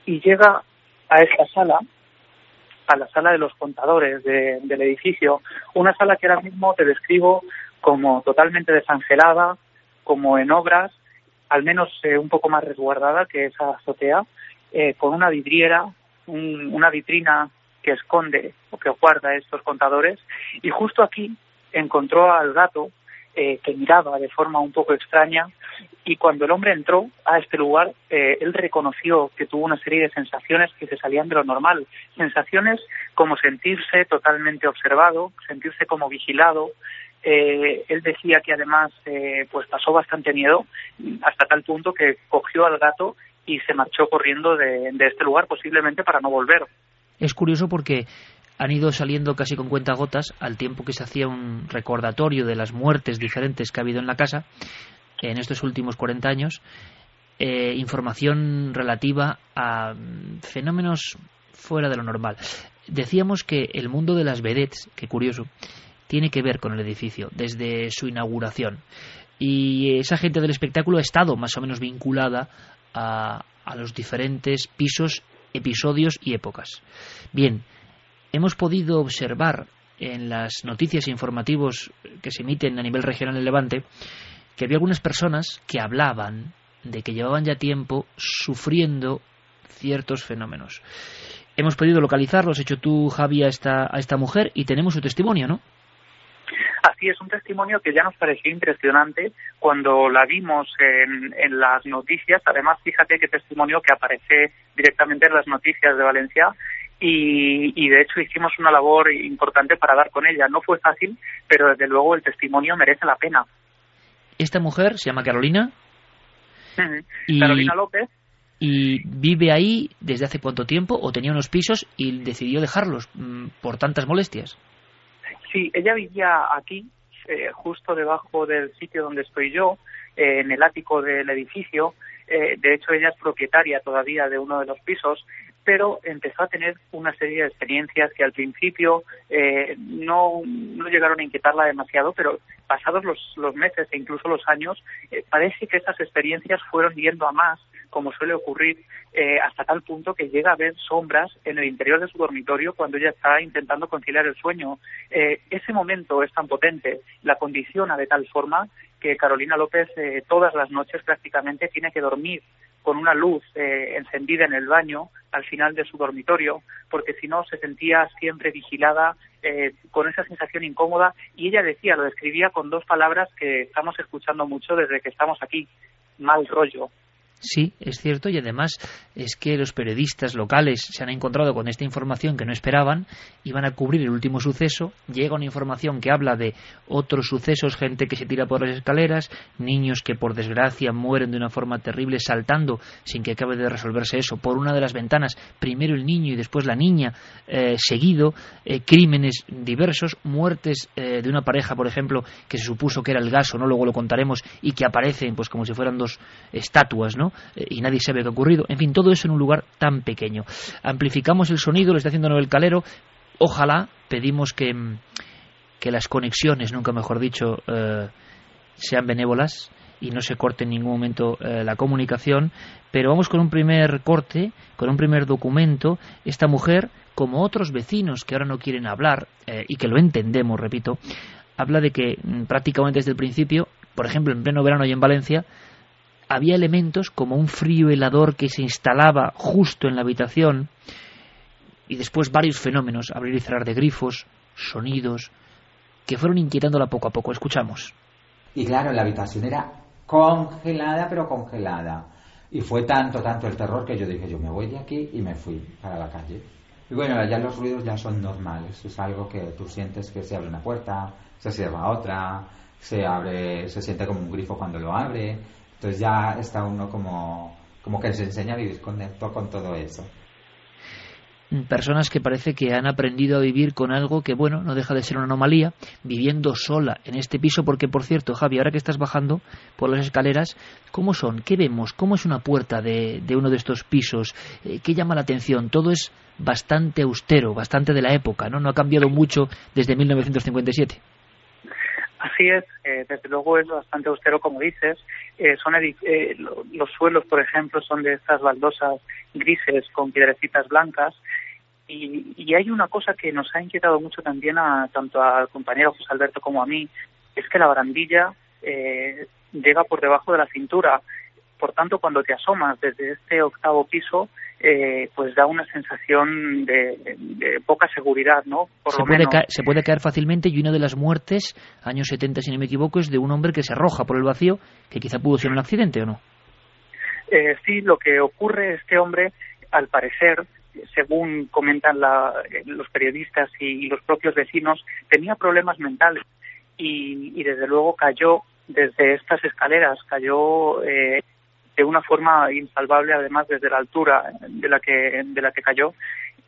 y llega a esta sala, a la sala de los contadores del edificio, una sala que ahora mismo te describo como totalmente desangelada, como en obras, al menos eh, un poco más resguardada que esa azotea, eh, con una vidriera, una vitrina que esconde o que guarda estos contadores. Y justo aquí encontró al gato eh, que miraba de forma un poco extraña y cuando el hombre entró a este lugar, él reconoció que tuvo una serie de sensaciones que se salían de lo normal. Sensaciones como sentirse totalmente observado, sentirse como vigilado, eh, él decía que además eh, pues pasó bastante miedo hasta tal punto que cogió al gato y se marchó corriendo de, este lugar posiblemente para no volver. Es curioso porque han ido saliendo casi con cuentagotas al tiempo que se hacía un recordatorio de las muertes diferentes que ha habido en la casa en estos últimos 40 años, eh, información relativa a mm, fenómenos fuera de lo normal. Decíamos que el mundo de las vedettes, qué curioso, tiene que ver con el edificio desde su inauguración. Y esa gente del espectáculo ha estado más o menos vinculada a, los diferentes pisos, episodios y épocas. Bien, hemos podido observar en las noticias e informativos que se emiten a nivel regional en Levante que había algunas personas que hablaban de que llevaban ya tiempo sufriendo ciertos fenómenos. Hemos podido localizarlos, hecho tú, Javi, a esta, a esta mujer y tenemos su testimonio, ¿no? Así es un testimonio que ya nos pareció impresionante cuando la vimos en, en las noticias. Además, fíjate qué testimonio que aparece directamente en las noticias de Valencia y, y, de hecho hicimos una labor importante para dar con ella. No fue fácil, pero desde luego el testimonio merece la pena. Esta mujer se llama Carolina. Carolina López. ¿Y vive ahí desde hace cuánto tiempo o tenía unos pisos y decidió dejarlos mm, por tantas molestias? Sí, ella vivía aquí, eh, justo debajo del sitio donde estoy yo, eh, en el ático del edificio. Eh, de hecho, ella es propietaria todavía de uno de los pisos, pero empezó a tener una serie de experiencias que al principio no, no llegaron a inquietarla demasiado, pero pasados los, los meses e incluso los años, parece que esas experiencias fueron yendo a más como suele ocurrir, eh, hasta tal punto que llega a ver sombras en el interior de su dormitorio cuando ella está intentando conciliar el sueño. Eh, ese momento es tan potente, la condiciona de tal forma que Carolina López eh, todas las noches prácticamente tiene que dormir con una luz encendida en el baño al final de su dormitorio, porque si no se sentía siempre vigilada con esa sensación incómoda y ella decía, lo describía con dos palabras que estamos escuchando mucho desde que estamos aquí, mal rollo. Sí, es cierto, y además es que los periodistas locales se han encontrado con esta información que no esperaban, iban a cubrir el último suceso, llega una información que habla de otros sucesos, gente que se tira por las escaleras, niños que por desgracia mueren de una forma terrible saltando sin que acabe de resolverse eso, por una de las ventanas, primero el niño y después la niña, eh, seguido, eh, crímenes diversos, muertes eh, de una pareja, por ejemplo, que se supuso que era el gaso, ¿no? luego lo contaremos, y que aparecen pues como si fueran dos estatuas, ¿no? Y nadie sabe qué ha ocurrido. En fin, todo eso en un lugar tan pequeño. Amplificamos el sonido, lo está haciendo el Calero. Ojalá pedimos que, que las conexiones, nunca mejor dicho, eh, sean benévolas y no se corte en ningún momento eh, la comunicación, pero vamos con un primer corte, con un primer documento. Esta mujer, como otros vecinos que ahora no quieren hablar, eh, y que lo entendemos, repito, habla de que mm, prácticamente desde el principio, por ejemplo, en pleno verano y en Valencia, había elementos como un frío helador que se instalaba justo en la habitación y después varios fenómenos, abrir y cerrar de grifos, sonidos, que fueron inquietándola poco a poco. Escuchamos. Y claro, la habitación era congelada, pero congelada. Y fue tanto, tanto el terror que yo dije, yo me voy de aquí y me fui para la calle. Y bueno, ya los ruidos ya son normales, es algo que tú sientes que se abre una puerta, se cierra otra, se abre, se siente como un grifo cuando lo abre, entonces ya está uno como, como que se enseña a vivir con, con todo eso personas que parece que han aprendido a vivir con algo que, bueno, no deja de ser una anomalía, viviendo sola en este piso, porque, por cierto, Javi, ahora que estás bajando por las escaleras, ¿cómo son? ¿Qué vemos? ¿Cómo es una puerta de, de uno de estos pisos? Eh, ¿Qué llama la atención? Todo es bastante austero, bastante de la época, ¿no? No ha cambiado mucho desde 1957. Así es, eh, desde luego es bastante austero como dices. Eh, son eh, los suelos, por ejemplo, son de estas baldosas grises con piedrecitas blancas. Y, y, hay una cosa que nos ha inquietado mucho también a tanto al compañero José Alberto como a mí, es que la barandilla llega por debajo de la cintura. Por tanto, cuando te asomas desde este octavo piso, eh, pues da una sensación de, poca seguridad, ¿no? Por se, puede Caer, se puede caer fácilmente y una de las muertes, años 70 si no me equivoco, es de un hombre que se arroja por el vacío, que quizá pudo ser un accidente o no. Eh, sí, lo que ocurre, este hombre, al parecer, según comentan los periodistas y, los propios vecinos, tenía problemas mentales y, y desde luego cayó desde estas escaleras, cayó eh, de una forma insalvable, además desde la altura de la que, de la que cayó.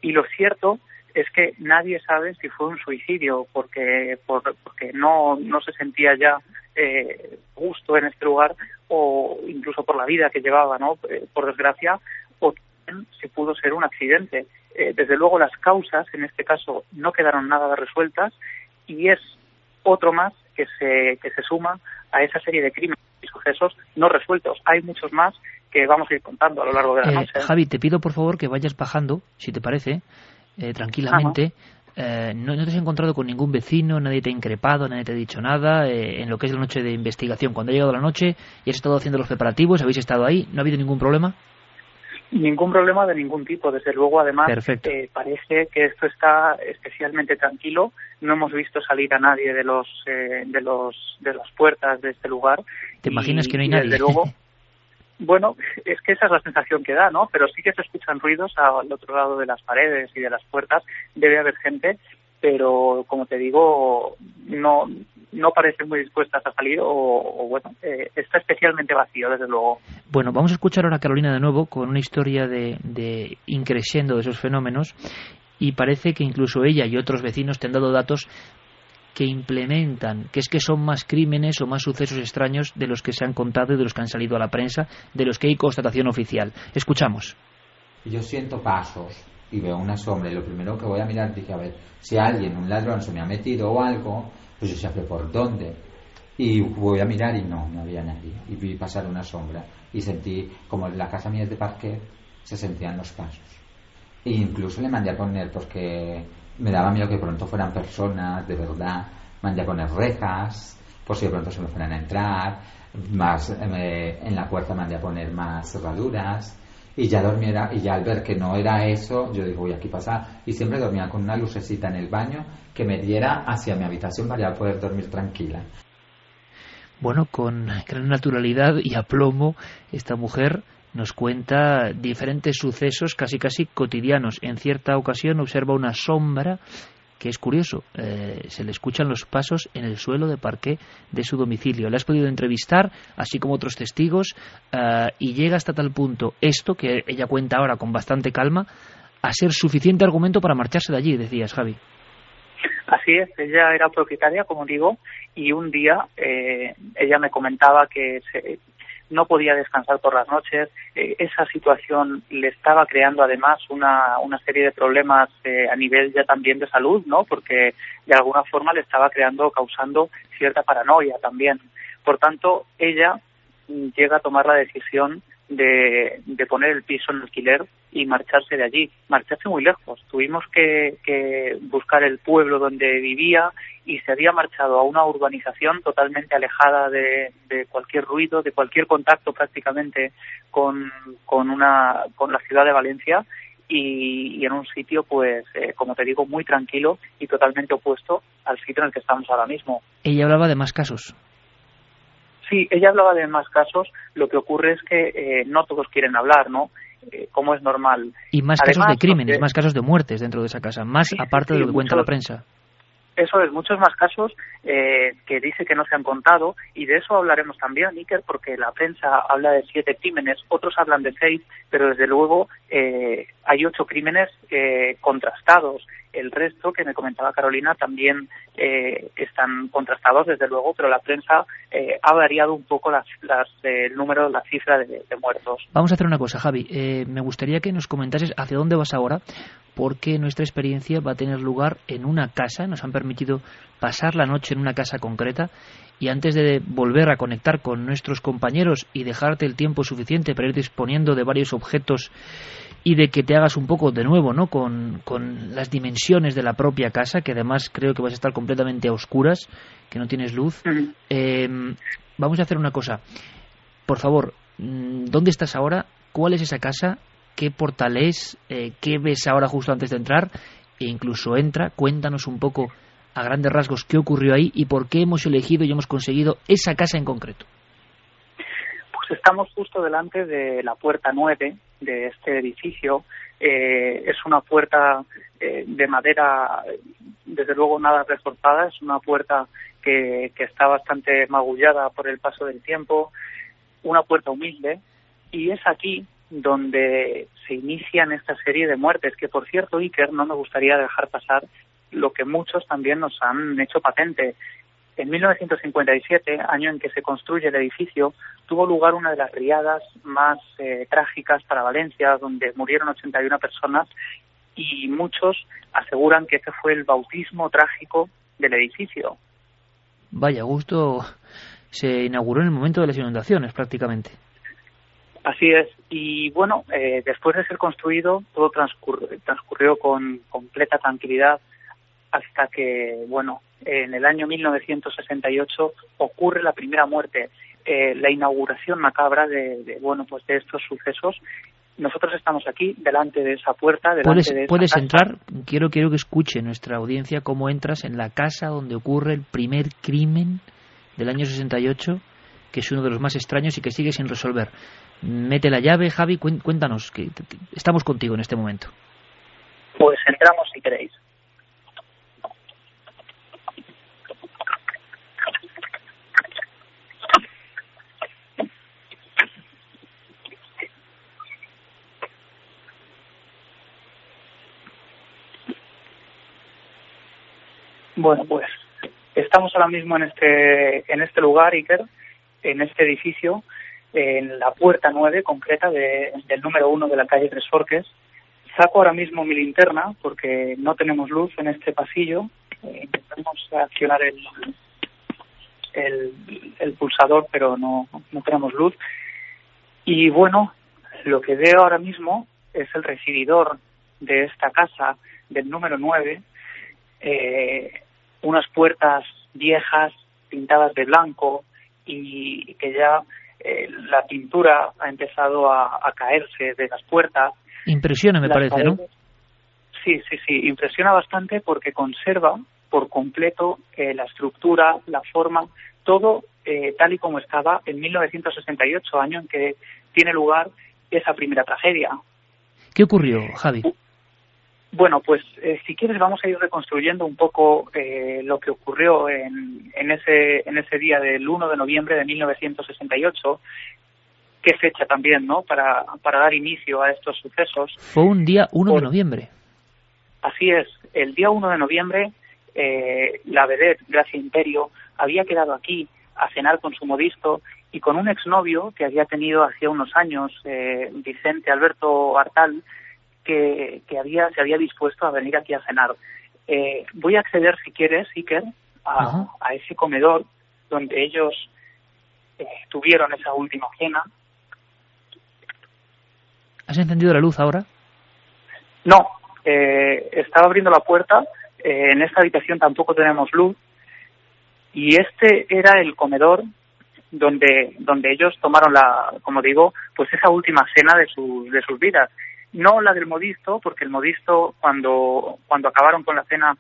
Y lo cierto es que nadie sabe si fue un suicidio, porque, porque no, no se sentía ya eh, justo en este lugar, o incluso por la vida que llevaba, ¿no? Eh, por desgracia, o si pudo ser un accidente. Eh, desde luego las causas, en este caso, no quedaron nada resueltas y es otro más que se, que se suma a esa serie de crímenes sucesos no resueltos. Hay muchos más que vamos a ir contando a lo largo de la eh, noche. Javi, te pido por favor que vayas bajando, si te parece, eh, tranquilamente. Eh, no, te has encontrado con ningún vecino, nadie te ha increpado, nadie te ha dicho nada en lo que es la noche de investigación. Cuando ha llegado la noche y has estado haciendo los preparativos, habéis estado ahí, ¿no ha habido ningún problema? Ningún problema de ningún tipo, desde luego. Además, eh, parece que esto está especialmente tranquilo. No hemos visto salir a nadie de los eh, de los de las puertas de este lugar. ¿Te imaginas que no hay nadie? Desde luego. Bueno, es que esa es la sensación que da, ¿no? Pero sí que se escuchan ruidos al otro lado de las paredes y de las puertas. Debe haber gente, pero como te digo, no no parecen muy dispuestas a salir o, bueno, eh, está especialmente vacío, desde luego. Bueno, vamos a escuchar ahora a Carolina de nuevo con una historia de, de increciendo de esos fenómenos y parece que incluso ella y otros vecinos te han dado datos que implementan, que es que son más crímenes o más sucesos extraños de los que se han contado y de los que han salido a la prensa, de los que hay constatación oficial. Escuchamos. Yo siento pasos y veo una sombra y lo primero que voy a mirar dije, a ver, si alguien, un ladrón se me ha metido o algo, pues yo sabía por dónde. Y voy a mirar y no, no había nadie. Y vi pasar una sombra y sentí, como en la casa mía es de parque, se sentían los pasos. E incluso le mandé a poner, porque me daba miedo que pronto fueran personas, de verdad, mandé a poner rejas, por si de pronto se me fueran a entrar, más eh, en la puerta mandé a poner más cerraduras y ya dormiera y ya al ver que no era eso yo digo voy aquí pasar y siempre dormía con una lucecita en el baño que me diera hacia mi habitación para poder dormir tranquila. Bueno con gran naturalidad y aplomo esta mujer nos cuenta diferentes sucesos casi casi cotidianos. En cierta ocasión observa una sombra que es curioso, eh, se le escuchan los pasos en el suelo de parqué de su domicilio. Le has podido entrevistar, así como otros testigos, eh, y llega hasta tal punto esto, que ella cuenta ahora con bastante calma, a ser suficiente argumento para marcharse de allí, decías, Javi. Así es, ella era propietaria, como digo, y un día eh, ella me comentaba que se, no podía descansar por las noches. Eh, esa situación le estaba creando además una, una serie de problemas eh, a nivel ya también de salud, ¿no? Porque de alguna forma le estaba creando, causando cierta paranoia también. Por tanto, ella llega a tomar la decisión de, de, poner el piso en alquiler y marcharse de allí, marcharse muy lejos. Tuvimos que, que, buscar el pueblo donde vivía y se había marchado a una urbanización totalmente alejada de, de cualquier ruido, de cualquier contacto prácticamente con, con, una, con la ciudad de Valencia y, y en un sitio, pues, eh, como te digo, muy tranquilo y totalmente opuesto al sitio en el que estamos ahora mismo. Ella hablaba de más casos. Sí, ella hablaba de más casos. Lo que ocurre es que eh, no todos quieren hablar, ¿no? Eh, como es normal. Y más casos de crímenes, más casos de muertes dentro de esa casa, más aparte de lo que cuenta la prensa. Eso es, muchos más casos eh, que dice que no se han contado y de eso hablaremos también, Iker, porque la prensa habla de siete crímenes, otros hablan de seis, pero desde luego eh, hay ocho crímenes eh, contrastados. El resto, que me comentaba Carolina, también eh, están contrastados, desde luego, pero la prensa eh, ha variado un poco las, las, el número, la cifra de, de, muertos. Vamos a hacer una cosa, Javi. Eh, me gustaría que nos comentases hacia dónde vas ahora, porque nuestra experiencia va a tener lugar en una casa. Nos han permitido pasar la noche en una casa concreta y antes de volver a conectar con nuestros compañeros y dejarte el tiempo suficiente para ir disponiendo de varios objetos y de que te hagas un poco de nuevo ¿no? con, con, las dimensiones de la propia casa, que además creo que vas a estar completamente a oscuras, que no tienes luz. Eh, vamos a hacer una cosa. Por favor, mm, ¿dónde estás ahora? ¿Cuál es esa casa? ¿Qué portal es? Eh, ¿Qué ves ahora justo antes de entrar? E incluso entra, cuéntanos un poco a grandes rasgos qué ocurrió ahí y por qué hemos elegido y hemos conseguido esa casa en concreto. Estamos justo delante de la puerta 9 de este edificio. Eh, es una puerta eh, de madera, desde luego nada reforzada, es una puerta que, que está bastante magullada por el paso del tiempo, una puerta humilde, y es aquí donde se inician esta serie de muertes, que por cierto, Iker, no me gustaría dejar pasar lo que muchos también nos han hecho patente. En 1957, año en que se construye el edificio, tuvo lugar una de las riadas más eh, trágicas para Valencia, donde murieron 81 personas y muchos aseguran que ese fue el bautismo trágico del edificio. Vaya, gusto se inauguró en el momento de las inundaciones prácticamente. Así es. Y bueno, eh, después de ser construido, todo transcurrió con completa tranquilidad hasta que, bueno, en el año 1968 ocurre la primera muerte, eh, la inauguración macabra de, de, bueno, pues de estos sucesos. Nosotros estamos aquí, delante de esa puerta, delante ¿Puedes, de esa puedes casa. entrar? Quiero, quiero que escuche nuestra audiencia cómo entras en la casa donde ocurre el primer crimen del año 68, que es uno de los más extraños y que sigue sin resolver. Mete la llave, Javi, cuéntanos, que estamos contigo en este momento. Pues entramos si queréis. Bueno, pues estamos ahora mismo en este en este lugar, Iker, en este edificio, en la puerta 9 concreta de, del número 1 de la calle Tres Forques. Saco ahora mismo mi linterna porque no tenemos luz en este pasillo. Eh, intentamos accionar el, el, el pulsador, pero no, no tenemos luz. Y bueno, lo que veo ahora mismo es el recibidor de esta casa del número 9. Eh, unas puertas viejas pintadas de blanco y que ya eh, la pintura ha empezado a, a, caerse de las puertas. Impresiona, me las parece, paredes, ¿no? Sí, sí, sí, impresiona bastante porque conserva por completo eh, la estructura, la forma, todo eh, tal y como estaba en 1968, año en que tiene lugar esa primera tragedia. ¿Qué ocurrió, Javi? Bueno, pues eh, si quieres vamos a ir reconstruyendo un poco eh, lo que ocurrió en, en, ese, en ese día del 1 de noviembre de 1968. Qué fecha también, ¿no? Para, para dar inicio a estos sucesos. Fue un día 1 Por, de noviembre. Así es. El día 1 de noviembre, eh, la vedette Gracia Imperio había quedado aquí a cenar con su modisto y con un exnovio que había tenido hacía unos años, eh, Vicente Alberto Artal, que, que, había, se había dispuesto a venir aquí a cenar. Eh, voy a acceder, si quieres, Iker, a, a ese comedor donde ellos eh, tuvieron esa última cena. ¿Has encendido la luz ahora? No, eh, estaba abriendo la puerta. Eh, en esta habitación tampoco tenemos luz. Y este era el comedor donde, donde ellos tomaron la, como digo, pues esa última cena de, su, de sus vidas no la del modisto, porque el modisto cuando, cuando acabaron con la cena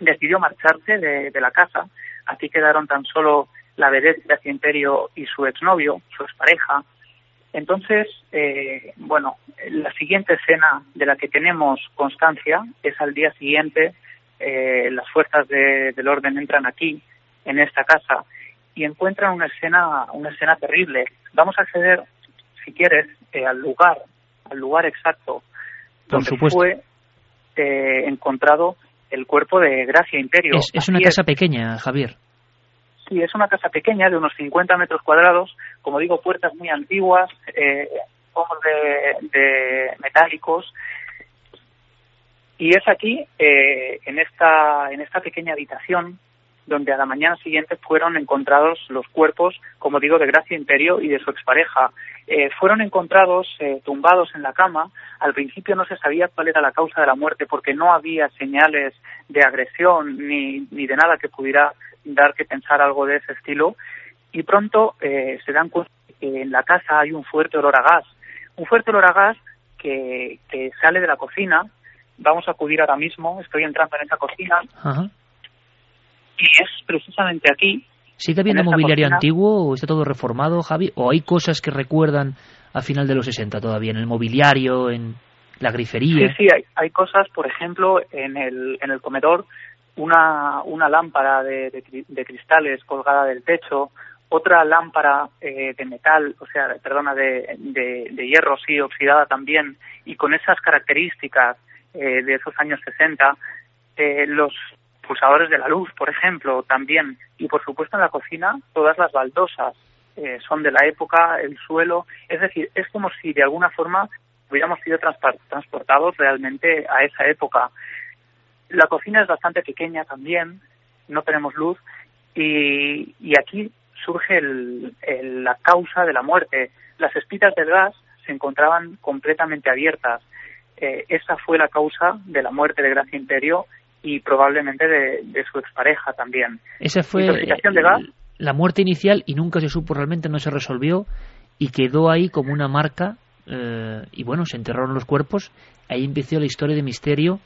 decidió marcharse de, de la casa, así quedaron tan solo la vedette de Imperio y su exnovio, su expareja. Entonces, eh, bueno, la siguiente escena de la que tenemos constancia es al día siguiente, eh, las fuerzas del orden entran aquí, en esta casa, y encuentran una escena, una escena terrible. Vamos a acceder, si quieres, eh, al lugar, al lugar exacto donde fue eh, encontrado el cuerpo de Gracia Imperio. Es, una casa pequeña, Javier. Sí, es una casa pequeña de unos 50 metros cuadrados, como digo, puertas muy antiguas, eh, ojos de, metálicos. Y es aquí, eh, en, esta, en esta pequeña habitación, donde a la mañana siguiente fueron encontrados los cuerpos, como digo, de Gracia Imperio y de su expareja. Eh, fueron encontrados eh, tumbados en la cama. Al principio no se sabía cuál era la causa de la muerte porque no había señales de agresión ni, ni de nada que pudiera dar que pensar algo de ese estilo. Y pronto eh, se dan cuenta que en la casa hay un fuerte olor a gas. Un fuerte olor a gas que, que sale de la cocina. Vamos a acudir ahora mismo. Estoy entrando en esa cocina. Y es precisamente aquí. ¿Sigue habiendo mobiliario antiguo o está todo reformado, Javi? ¿O hay cosas que recuerdan a final de los 60 todavía en el mobiliario, en la grifería? Sí, sí, hay, hay cosas, por ejemplo, en el, en el comedor, una, una lámpara de, de, cristales colgada del techo, otra lámpara eh, de metal, o sea, perdona, de, de, hierro, sí, oxidada también, y con esas características eh, de esos años 60, eh, los pulsadores de la luz, por ejemplo, también. Y por supuesto en la cocina todas las baldosas eh, son de la época, el suelo. Es decir, es como si de alguna forma hubiéramos sido transportados realmente a esa época. La cocina es bastante pequeña también, no tenemos luz y, y aquí surge el, la causa de la muerte. Las espitas del gas se encontraban completamente abiertas. Eh, esa fue la causa de la muerte de Gracia Imperio y probablemente de, su expareja también. Esa fue la muerte inicial y nunca se supo realmente, no se resolvió y quedó ahí como una marca eh, y bueno, se enterraron los cuerpos. Ahí empezó la historia de misterio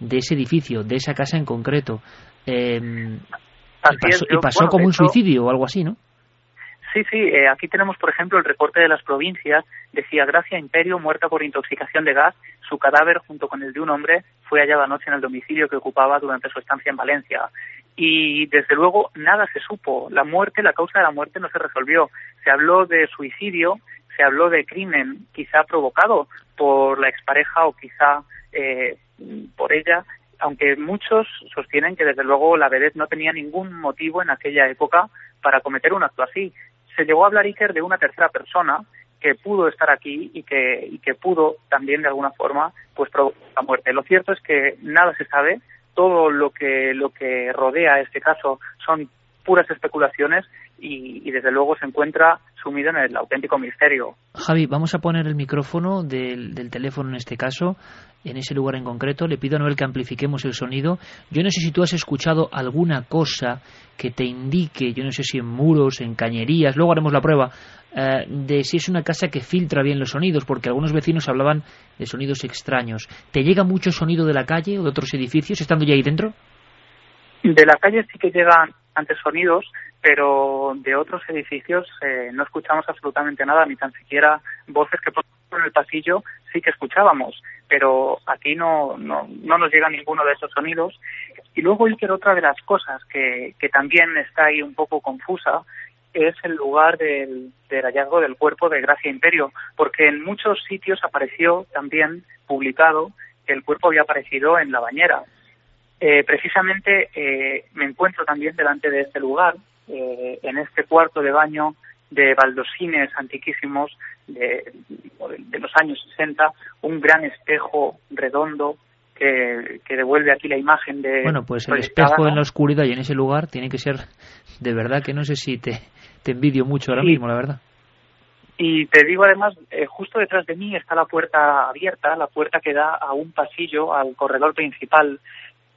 de ese edificio, de esa casa en concreto. Em, y pasó, como un suicidio o algo así, ¿no? Sí, sí, eh, aquí tenemos, por ejemplo, el reporte de las provincias. Decía Gracia Imperio, muerta por intoxicación de gas. Su cadáver, junto con el de un hombre, fue hallado anoche en el domicilio que ocupaba durante su estancia en Valencia. Y, desde luego, nada se supo. La muerte, la causa de la muerte no se resolvió. Se habló de suicidio, se habló de crimen, quizá provocado por la expareja o quizá eh, por ella, aunque muchos sostienen que desde luego la vedette no tenía ningún motivo en aquella época para cometer un acto así se llegó a hablar Iker de una tercera persona que pudo estar aquí y que, y que pudo también de alguna forma pues provocar la muerte. Lo cierto es que nada se sabe, todo lo que lo que rodea este caso son puras especulaciones y, desde luego se encuentra sumido en el auténtico misterio. Javi, vamos a poner el micrófono del, del, teléfono en este caso, en ese lugar en concreto. Le pido a Noel que amplifiquemos el sonido. Yo no sé si tú has escuchado alguna cosa que te indique, yo no sé si en muros, en cañerías, luego haremos la prueba, eh, de si es una casa que filtra bien los sonidos, porque algunos vecinos hablaban de sonidos extraños. ¿Te llega mucho sonido de la calle o de otros edificios estando ya ahí dentro? De la calle sí que llegan antes sonidos, pero de otros edificios eh, no escuchamos absolutamente nada, ni tan siquiera voces que por el pasillo sí que escuchábamos, pero aquí no, no, no nos llega ninguno de esos sonidos. Y luego, Iker, otra de las cosas que, que también está ahí un poco confusa es el lugar del, del hallazgo del cuerpo de Gracia Imperio, porque en muchos sitios apareció también publicado que el cuerpo había aparecido en la bañera. Eh, precisamente eh, me encuentro también delante de este lugar, eh, en este cuarto de baño de baldosines antiquísimos de, de, los años 60, un gran espejo redondo que, que, devuelve aquí la imagen de... Bueno, pues el espejo en la oscuridad y en ese lugar tiene que ser de verdad que no sé si te, te envidio mucho ahora mismo, la verdad. Y te digo además, justo detrás de mí está la puerta abierta, la puerta que da a un pasillo, al corredor principal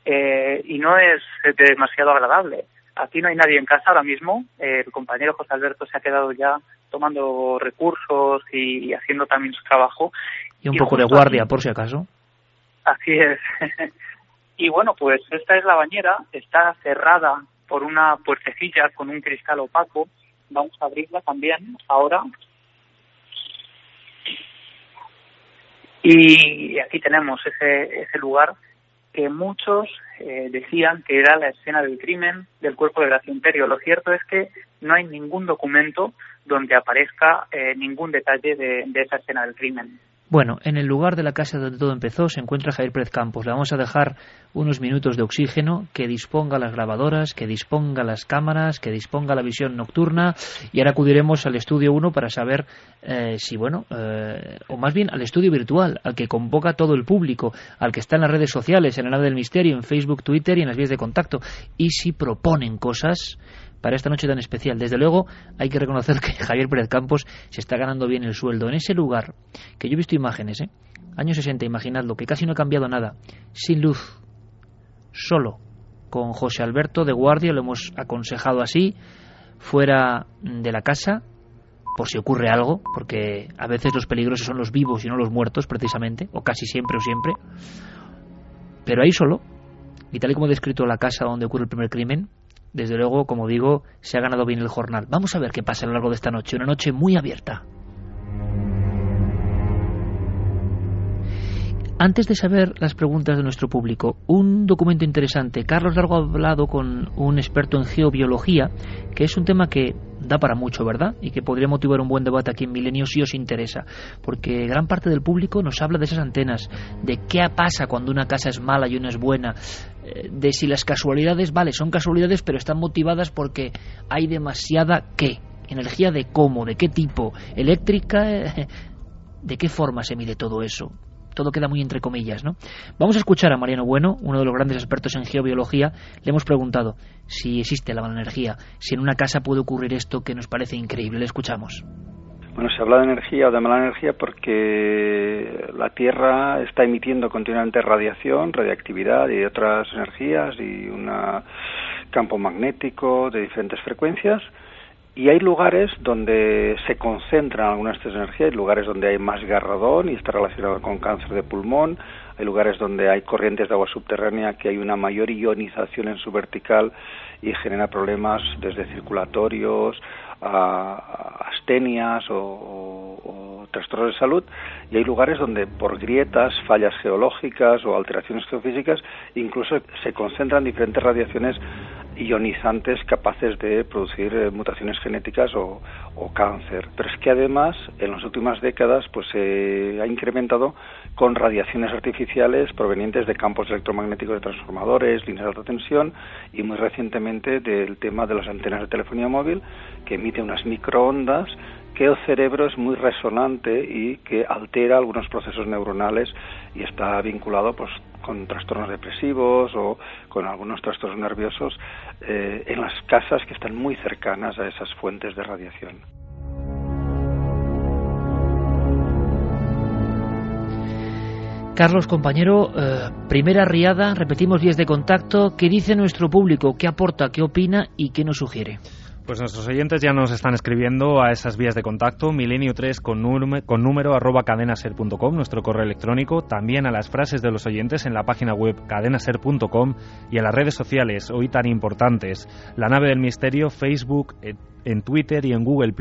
eh, y no es demasiado agradable. Aquí no hay nadie en casa ahora mismo. el compañero José Alberto se ha quedado ya tomando recursos y, haciendo también su trabajo. Y un poco de guardia, por si acaso. Así es. [laughs] y bueno, pues esta es la bañera, está cerrada por una puertecilla con un cristal opaco. Vamos a abrirla también ahora. Y aquí tenemos ese, ese lugar que muchos eh, decían que era la escena del crimen del cuerpo de Gracia Imperio. Lo cierto es que no hay ningún documento donde aparezca eh, ningún detalle de, de esa escena del crimen. Bueno, en el lugar de la casa donde todo empezó se encuentra Javier Pérez Campos. Le vamos a dejar unos minutos de oxígeno, que disponga las grabadoras, que disponga las cámaras, que disponga la visión nocturna y ahora acudiremos al estudio 1 para saber eh, si, bueno, eh, o más bien al estudio virtual, al que convoca todo el público, al que está en las redes sociales, en el nave del misterio, en Facebook, Twitter y en las vías de contacto, y si proponen cosas para esta noche tan especial. Desde luego, hay que reconocer que [laughs] Javier Pérez Campos se está ganando bien el sueldo. En ese lugar, que yo he visto imágenes, ¿eh? años 60, imaginadlo, que casi no ha cambiado nada, sin luz, solo, con José Alberto de guardia, lo hemos aconsejado así, fuera de la casa, por si ocurre algo, porque a veces los peligrosos son los vivos y no los muertos, precisamente, o casi siempre o siempre. Pero ahí solo, y tal y como he descrito la casa donde ocurre el primer crimen, desde luego, como digo, se ha ganado bien el jornal. Vamos a ver qué pasa a lo largo de esta noche, una noche muy abierta. Antes de saber las preguntas de nuestro público, un documento interesante. Carlos Largo ha hablado con un experto en geobiología, que es un tema que da para mucho, ¿verdad? Y que podría motivar un buen debate aquí en Milenio si os interesa. Porque gran parte del público nos habla de esas antenas, de qué pasa cuando una casa es mala y una es buena, de si las casualidades, vale, son casualidades, pero están motivadas porque hay demasiada qué, energía de cómo, de qué tipo, eléctrica, [laughs] de qué forma se mide todo eso todo queda muy entre comillas, ¿no? Vamos a escuchar a Mariano Bueno, uno de los grandes expertos en geobiología. Le hemos preguntado si existe la mala energía, si en una casa puede ocurrir esto que nos parece increíble. Le escuchamos. Bueno, se habla de energía o de mala energía porque la Tierra está emitiendo continuamente radiación, radiactividad y otras energías y un campo magnético de diferentes frecuencias. Y hay lugares donde se concentran algunas de estas energías, hay lugares donde hay más garradón y está relacionado con cáncer de pulmón, hay lugares donde hay corrientes de agua subterránea que hay una mayor ionización en su vertical y genera problemas desde circulatorios a astenias o, trastornos de salud y hay lugares donde por grietas, fallas geológicas o alteraciones geofísicas incluso se concentran diferentes radiaciones ionizantes capaces de producir eh, mutaciones genéticas o, cáncer. Pero es que además en las últimas décadas pues se ha incrementado con radiaciones artificiales provenientes de campos electromagnéticos de transformadores, líneas de alta tensión y muy recientemente del tema de las antenas de telefonía móvil que emite unas microondas que el cerebro es muy resonante y que altera algunos procesos neuronales y está vinculado pues con trastornos depresivos o con algunos trastornos nerviosos eh, en las casas que están muy cercanas a esas fuentes de radiación. Carlos, compañero, eh, primera riada, repetimos días de contacto. ¿Qué dice nuestro público? ¿Qué aporta? ¿Qué opina? ¿Y qué nos sugiere? Pues nuestros oyentes ya nos están escribiendo a esas vías de contacto, milenio3 con, con número arroba cadenaser.com, nuestro correo electrónico, también a las frases de los oyentes en la página web cadenaser.com y en las redes sociales, hoy tan importantes, la nave del misterio, Facebook, en Twitter y en Google.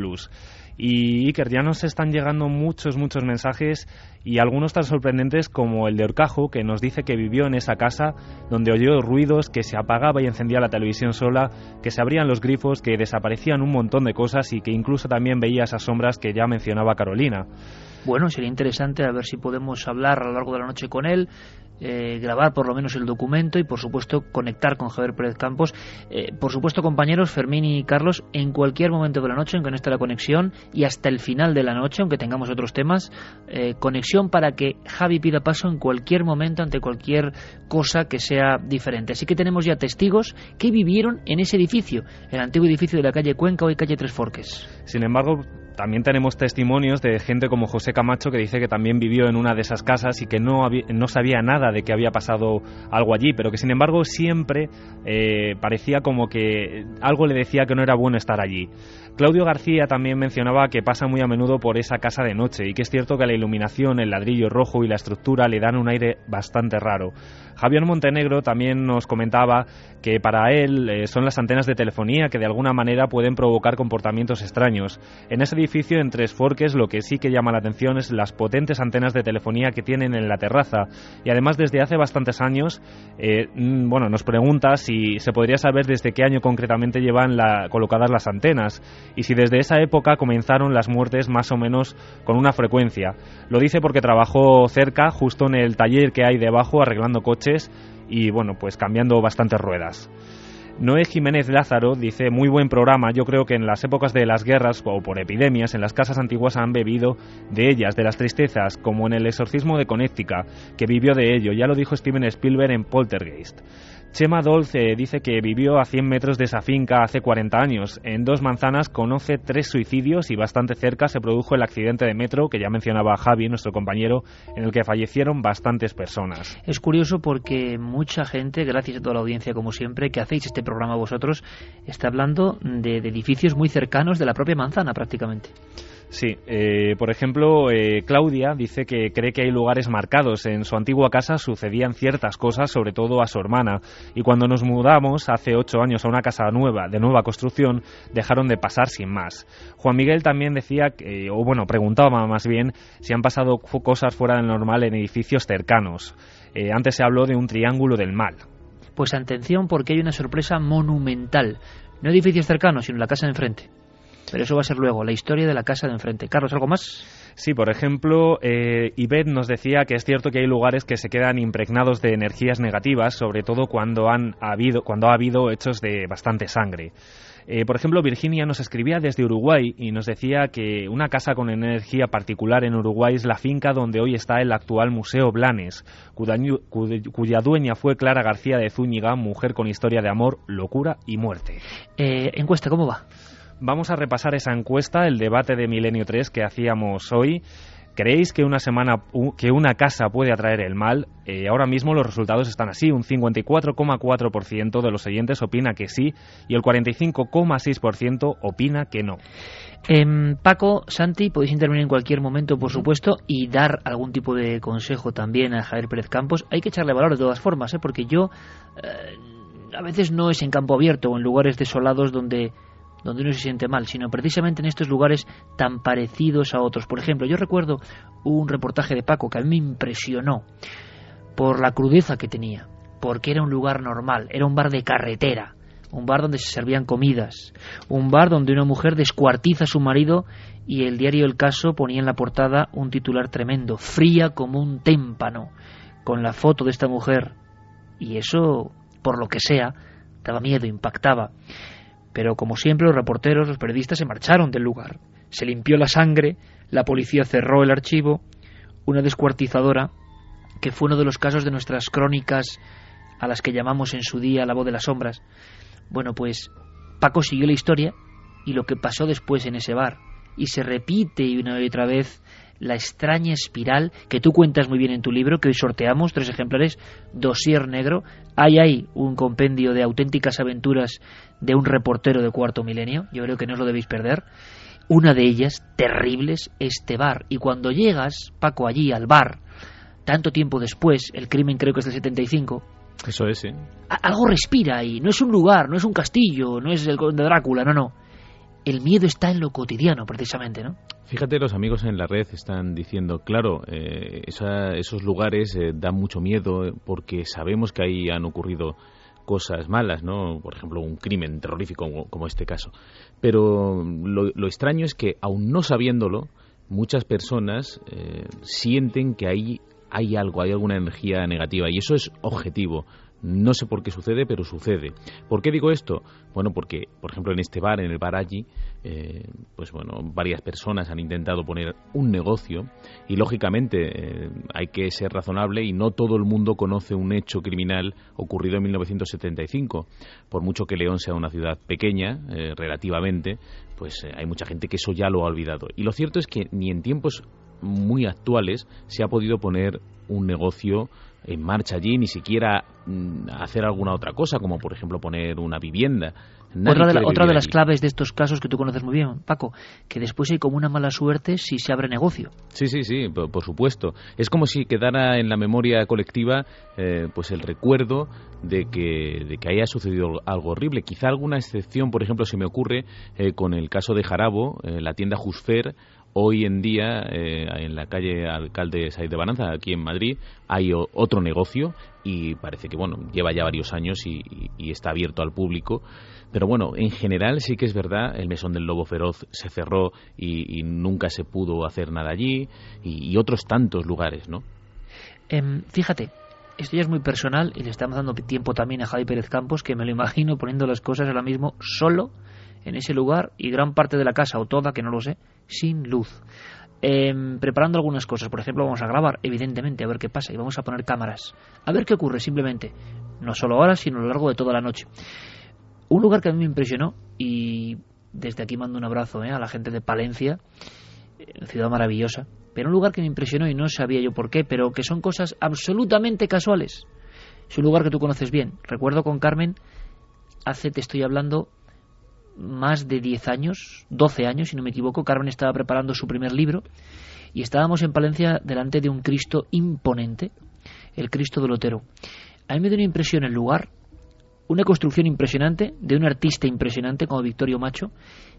Y Iker, ya nos están llegando muchos, muchos mensajes y algunos tan sorprendentes como el de Orcajo, que nos dice que vivió en esa casa donde oyó ruidos, que se apagaba y encendía la televisión sola, que se abrían los grifos, que desaparecían un montón de cosas y que incluso también veía esas sombras que ya mencionaba Carolina. Bueno, sería interesante a ver si podemos hablar a lo largo de la noche con él, eh, grabar por lo menos el documento y por supuesto conectar con Javier Pérez Campos. Eh, por supuesto, compañeros, Fermín y Carlos, en cualquier momento de la noche en que no esté la conexión y hasta el final de la noche, aunque tengamos otros temas, eh, conexión para que Javi pida paso en cualquier momento ante cualquier cosa que sea diferente. Así que tenemos ya testigos que vivieron en ese edificio, el antiguo edificio de la calle Cuenca, hoy calle Tres Forques. Sin embargo, también tenemos testimonios de gente como José Camacho que dice que también vivió en una de esas casas y que no, no sabía nada de que había pasado algo allí, pero que sin embargo siempre eh, parecía como que algo le decía que no era bueno estar allí. Claudio García también mencionaba que pasa muy a menudo por esa casa de noche y que es cierto que la iluminación, el ladrillo rojo y la estructura le dan un aire bastante raro. Javier Montenegro también nos comentaba que para él eh, son las antenas de telefonía que de alguna manera pueden provocar comportamientos extraños. En ese edificio en Tres Forques lo que sí que llama la atención es las potentes antenas de telefonía que tienen en la terraza y además desde hace bastantes años, eh, mm, bueno, nos pregunta si se podría saber desde qué año concretamente llevan colocadas las antenas y si desde esa época comenzaron las muertes más o menos con una frecuencia. Lo dice porque trabajó cerca, justo en el taller que hay debajo, arreglando coches y bueno, pues cambiando bastantes ruedas. Noé Jiménez Lázaro dice, muy buen programa, yo creo que en las épocas de las guerras o por epidemias, en las casas antiguas han bebido de ellas, de las tristezas, como en el exorcismo de Connecticut, que vivió de ello, ya lo dijo Steven Spielberg en Poltergeist. Chema Dolce dice que vivió a 100 metros de esa finca hace 40 años. En dos manzanas conoce tres suicidios y bastante cerca se produjo el accidente de metro que ya mencionaba Javi, nuestro compañero, en el que fallecieron bastantes personas. Es curioso porque mucha gente, gracias a toda la audiencia como siempre, que hacéis este programa vosotros, está hablando de edificios muy cercanos de la propia manzana prácticamente. Sí, eh, por ejemplo, eh, Claudia dice que cree que hay lugares marcados. En su antigua casa sucedían ciertas cosas, sobre todo a su hermana, y cuando nos mudamos hace ocho años a una casa nueva, de nueva construcción, dejaron de pasar sin más. Juan Miguel también decía, o bueno, preguntaba más bien, si han pasado cosas fuera del normal en edificios cercanos. Eh, antes se habló de un triángulo del mal. Pues atención porque hay una sorpresa monumental. No edificios cercanos, sino la casa de enfrente. Pero eso va a ser luego, la historia de la casa de enfrente. Carlos, ¿algo más? Sí, por ejemplo, eh, nos decía que es cierto que hay lugares que se quedan impregnados de energías negativas, sobre todo cuando, han habido, cuando ha habido hechos de bastante sangre. Eh, por ejemplo, Virginia nos escribía desde Uruguay y nos decía que una casa con energía particular en Uruguay es la finca donde hoy está el actual Museo Blanes, cuya, dueña fue Clara García de Zúñiga, mujer con historia de amor, locura y muerte. Eh, encuesta, ¿cómo va? Vamos a repasar esa encuesta, el debate de Milenio 3 que hacíamos hoy. ¿Creéis que una semana que una casa puede atraer el mal? Eh, ahora mismo los resultados están así, un 54,4% de los oyentes opina que sí y el 45,6% opina que no. Eh, Paco, Santi, podéis intervenir en cualquier momento, por supuesto, y dar algún tipo de consejo también a Javier Pérez Campos. Hay que echarle valor de todas formas, ¿eh? porque yo eh, a veces no es en campo abierto o en lugares desolados donde donde uno se siente mal, sino precisamente en estos lugares tan parecidos a otros. Por ejemplo, yo recuerdo un reportaje de Paco que a mí me impresionó por la crudeza que tenía, porque era un lugar normal, era un bar de carretera, un bar donde se servían comidas, un bar donde una mujer descuartiza a su marido y el diario El Caso ponía en la portada un titular tremendo, fría como un témpano, con la foto de esta mujer. Y eso, por lo que sea, daba miedo, impactaba. Pero como siempre los reporteros, los periodistas se marcharon del lugar. Se limpió la sangre, la policía cerró el archivo, una descuartizadora, que fue uno de los casos de nuestras crónicas a las que llamamos en su día la voz de las sombras. Bueno, pues Paco siguió la historia y lo que pasó después en ese bar. Y se repite una y otra vez la extraña espiral que tú cuentas muy bien en tu libro, que hoy sorteamos, tres ejemplares, Dosier Negro. Hay ahí un compendio de auténticas aventuras de un reportero de cuarto milenio, yo creo que no os lo debéis perder. Una de ellas, terribles, este bar. Y cuando llegas, Paco, allí al bar, tanto tiempo después, el crimen creo que es del 75, eso es, sí. Algo respira ahí, no es un lugar, no es un castillo, no es el de Drácula, no, no el miedo está en lo cotidiano, precisamente, ¿no? Fíjate, los amigos en la red están diciendo, claro, eh, esos lugares eh, dan mucho miedo porque sabemos que ahí han ocurrido cosas malas, ¿no? Por ejemplo, un crimen terrorífico como, este caso. Pero lo, extraño es que, aun no sabiéndolo, muchas personas eh, sienten que ahí hay algo, hay alguna energía negativa y eso es objetivo. No sé por qué sucede, pero sucede. ¿Por qué digo esto? Bueno, porque, por ejemplo, en este bar, en el bar allí, eh, pues bueno, varias personas han intentado poner un negocio y, lógicamente, eh, hay que ser razonable y no todo el mundo conoce un hecho criminal ocurrido en 1975. Por mucho que León sea una ciudad pequeña, eh, relativamente, pues hay mucha gente que eso ya lo ha olvidado. Y lo cierto es que ni en tiempos muy actuales se ha podido poner un negocio en marcha allí, ni siquiera mm, hacer alguna otra cosa, como por ejemplo poner una vivienda. otra de, otra de las claves de estos casos que tú conoces muy bien, Paco, que después hay como una mala suerte si se abre negocio. Sí, sí, sí, por, supuesto. Es como si quedara en la memoria colectiva eh, pues el recuerdo de que, de que haya sucedido algo horrible. Quizá alguna excepción, por ejemplo, se me ocurre eh, con el caso de Jarabo, eh, la tienda Jusfer, Hoy en día, eh, en la calle Alcalde Said de Baranza, aquí en Madrid, hay otro negocio y parece que, bueno, lleva ya varios años y, está abierto al público. Pero bueno, en general sí que es verdad, el Mesón del Lobo Feroz se cerró y, nunca se pudo hacer nada allí y, otros tantos lugares, ¿no? Em, fíjate, esto ya es muy personal y le estamos dando tiempo también a Javi Pérez Campos, que me lo imagino poniendo las cosas ahora mismo solo en ese lugar y gran parte de la casa, o toda, que no lo sé, sin luz. Em, preparando algunas cosas, por ejemplo, vamos a grabar, evidentemente, a ver qué pasa, y vamos a poner cámaras, a ver qué ocurre, simplemente, no solo ahora, sino a lo largo de toda la noche. Un lugar que a mí me impresionó, y desde aquí mando un abrazo eh, a la gente de Palencia, ciudad maravillosa, pero un lugar que me impresionó y no sabía yo por qué, pero que son cosas absolutamente casuales. Es un lugar que tú conoces bien. Recuerdo con Carmen, hace, te estoy hablando, más de 10 años, 12 años si no me equivoco, Carmen estaba preparando su primer libro y estábamos en Palencia delante de un Cristo imponente, el Cristo del Lotero. A mí me dio una impresión el lugar, una construcción impresionante, de un artista impresionante como Victorio Macho,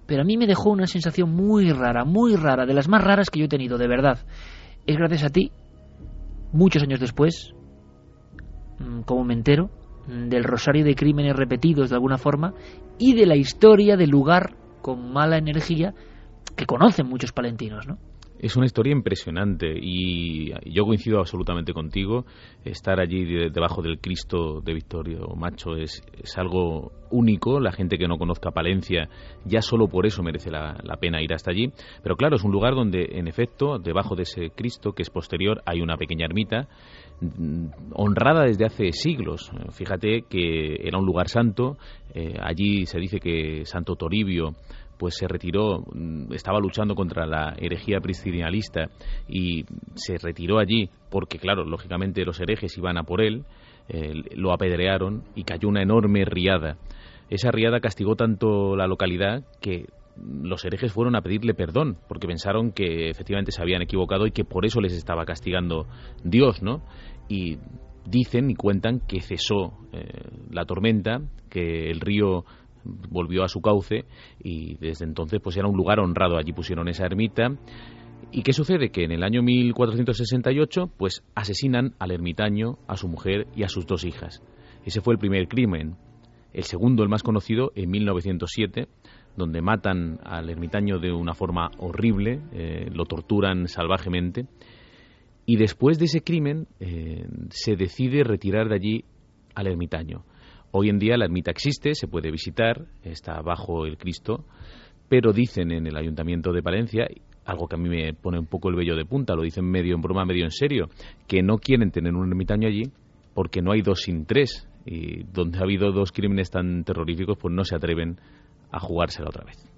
pero a mí me dejó una sensación muy rara, muy rara, de las más raras que yo he tenido, de verdad. Es gracias a ti, muchos años después, mm, como me entero, del rosario de crímenes repetidos de alguna forma y de la historia del lugar con mala energía que conocen muchos palentinos, ¿no? Es una historia impresionante y yo coincido absolutamente contigo. Estar allí debajo del Cristo de Victorio Macho es, es algo único. La gente que no conozca Palencia ya solo por eso merece la, la, pena ir hasta allí. Pero claro, es un lugar donde en efecto debajo de ese Cristo que es posterior hay una pequeña ermita honrada desde hace siglos. Fíjate que era un lugar santo, eh, allí se dice que Santo Toribio pues se retiró, mm, estaba luchando contra la herejía priscilianista y se retiró allí porque, claro, lógicamente los herejes iban a por él, eh, lo apedrearon y cayó una enorme riada. Esa riada castigó tanto la localidad que los herejes fueron a pedirle perdón, porque pensaron que efectivamente se habían equivocado y que por eso les estaba castigando Dios, ¿no? Y dicen y cuentan que cesó eh, la tormenta, que el río volvió a su cauce y desde entonces pues era un lugar honrado, allí pusieron esa ermita. ¿Y qué sucede? Que en el año 1468 pues asesinan al ermitaño, a su mujer y a sus dos hijas. Ese fue el primer crimen. El segundo, el más conocido, en 1907, donde matan al ermitaño de una forma horrible, eh, lo torturan salvajemente, y después de ese crimen eh, se decide retirar de allí al ermitaño. Hoy en día la ermita existe, se puede visitar, está bajo el Cristo, pero dicen en el Ayuntamiento de Palencia, algo que a mí me pone un poco el vello de punta, lo dicen medio en broma, medio en serio, que no quieren tener un ermitaño allí porque no hay dos sin tres, y donde ha habido dos crímenes tan terroríficos, pues no se atreven a jugársela otra vez.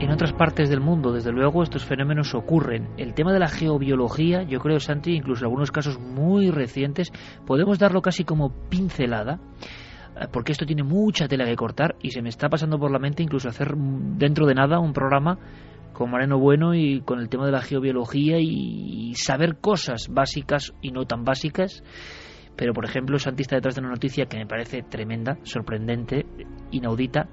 En otras partes del mundo, desde luego, estos fenómenos ocurren. El tema de la geobiología, yo creo, Santi, incluso en algunos casos muy recientes, podemos darlo casi como pincelada, eh, porque esto tiene mucha tela que cortar y se me está pasando por la mente incluso hacer dentro de nada un programa con Moreno Bueno y con el tema de la geobiología y saber cosas básicas y no tan básicas pero por ejemplo Santista detrás de una noticia que me parece tremenda, sorprendente, inaudita,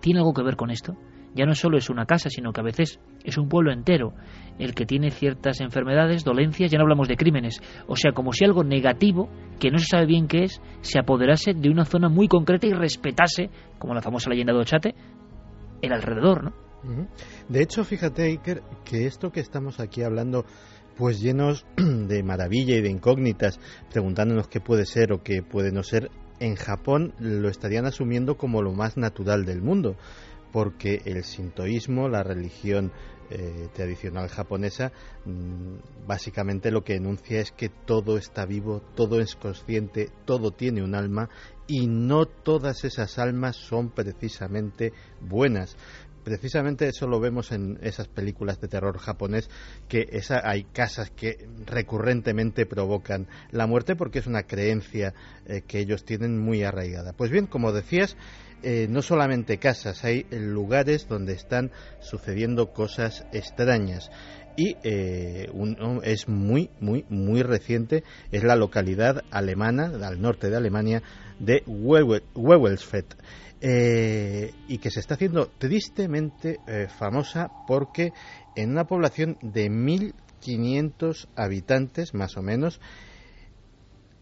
tiene algo que ver con esto. Ya no solo es una casa, sino que a veces es un pueblo entero el que tiene ciertas enfermedades, dolencias, ya no hablamos de crímenes. O sea, como si algo negativo, que no se sabe bien qué es, se apoderase de una zona muy concreta y respetase, como la famosa leyenda de Ochate, el alrededor, ¿no? De hecho, fíjate, que esto que estamos aquí hablando, pues llenos [clears throat] de maravilla y de incógnitas, preguntándonos qué puede ser o qué puede no ser, en Japón lo estarían asumiendo como lo más natural del mundo, porque el sintoísmo, la religión eh, tradicional japonesa, mm, básicamente lo que enuncia es que todo está vivo, todo es consciente, todo tiene un alma y no todas esas almas son precisamente buenas precisamente eso lo vemos en esas películas de terror japonés, que esa, hay casas que recurrentemente provocan la muerte porque es una creencia eh, que ellos tienen muy arraigada. Pues bien, como decías, eh, no solamente casas, hay lugares donde están sucediendo cosas extrañas. Y eh, es muy, muy, muy reciente, es la localidad alemana, al norte de Alemania, de Wewelsfeld. Eh, y que se está haciendo tristemente eh, famosa porque en una población de 1.500 habitantes, más o menos,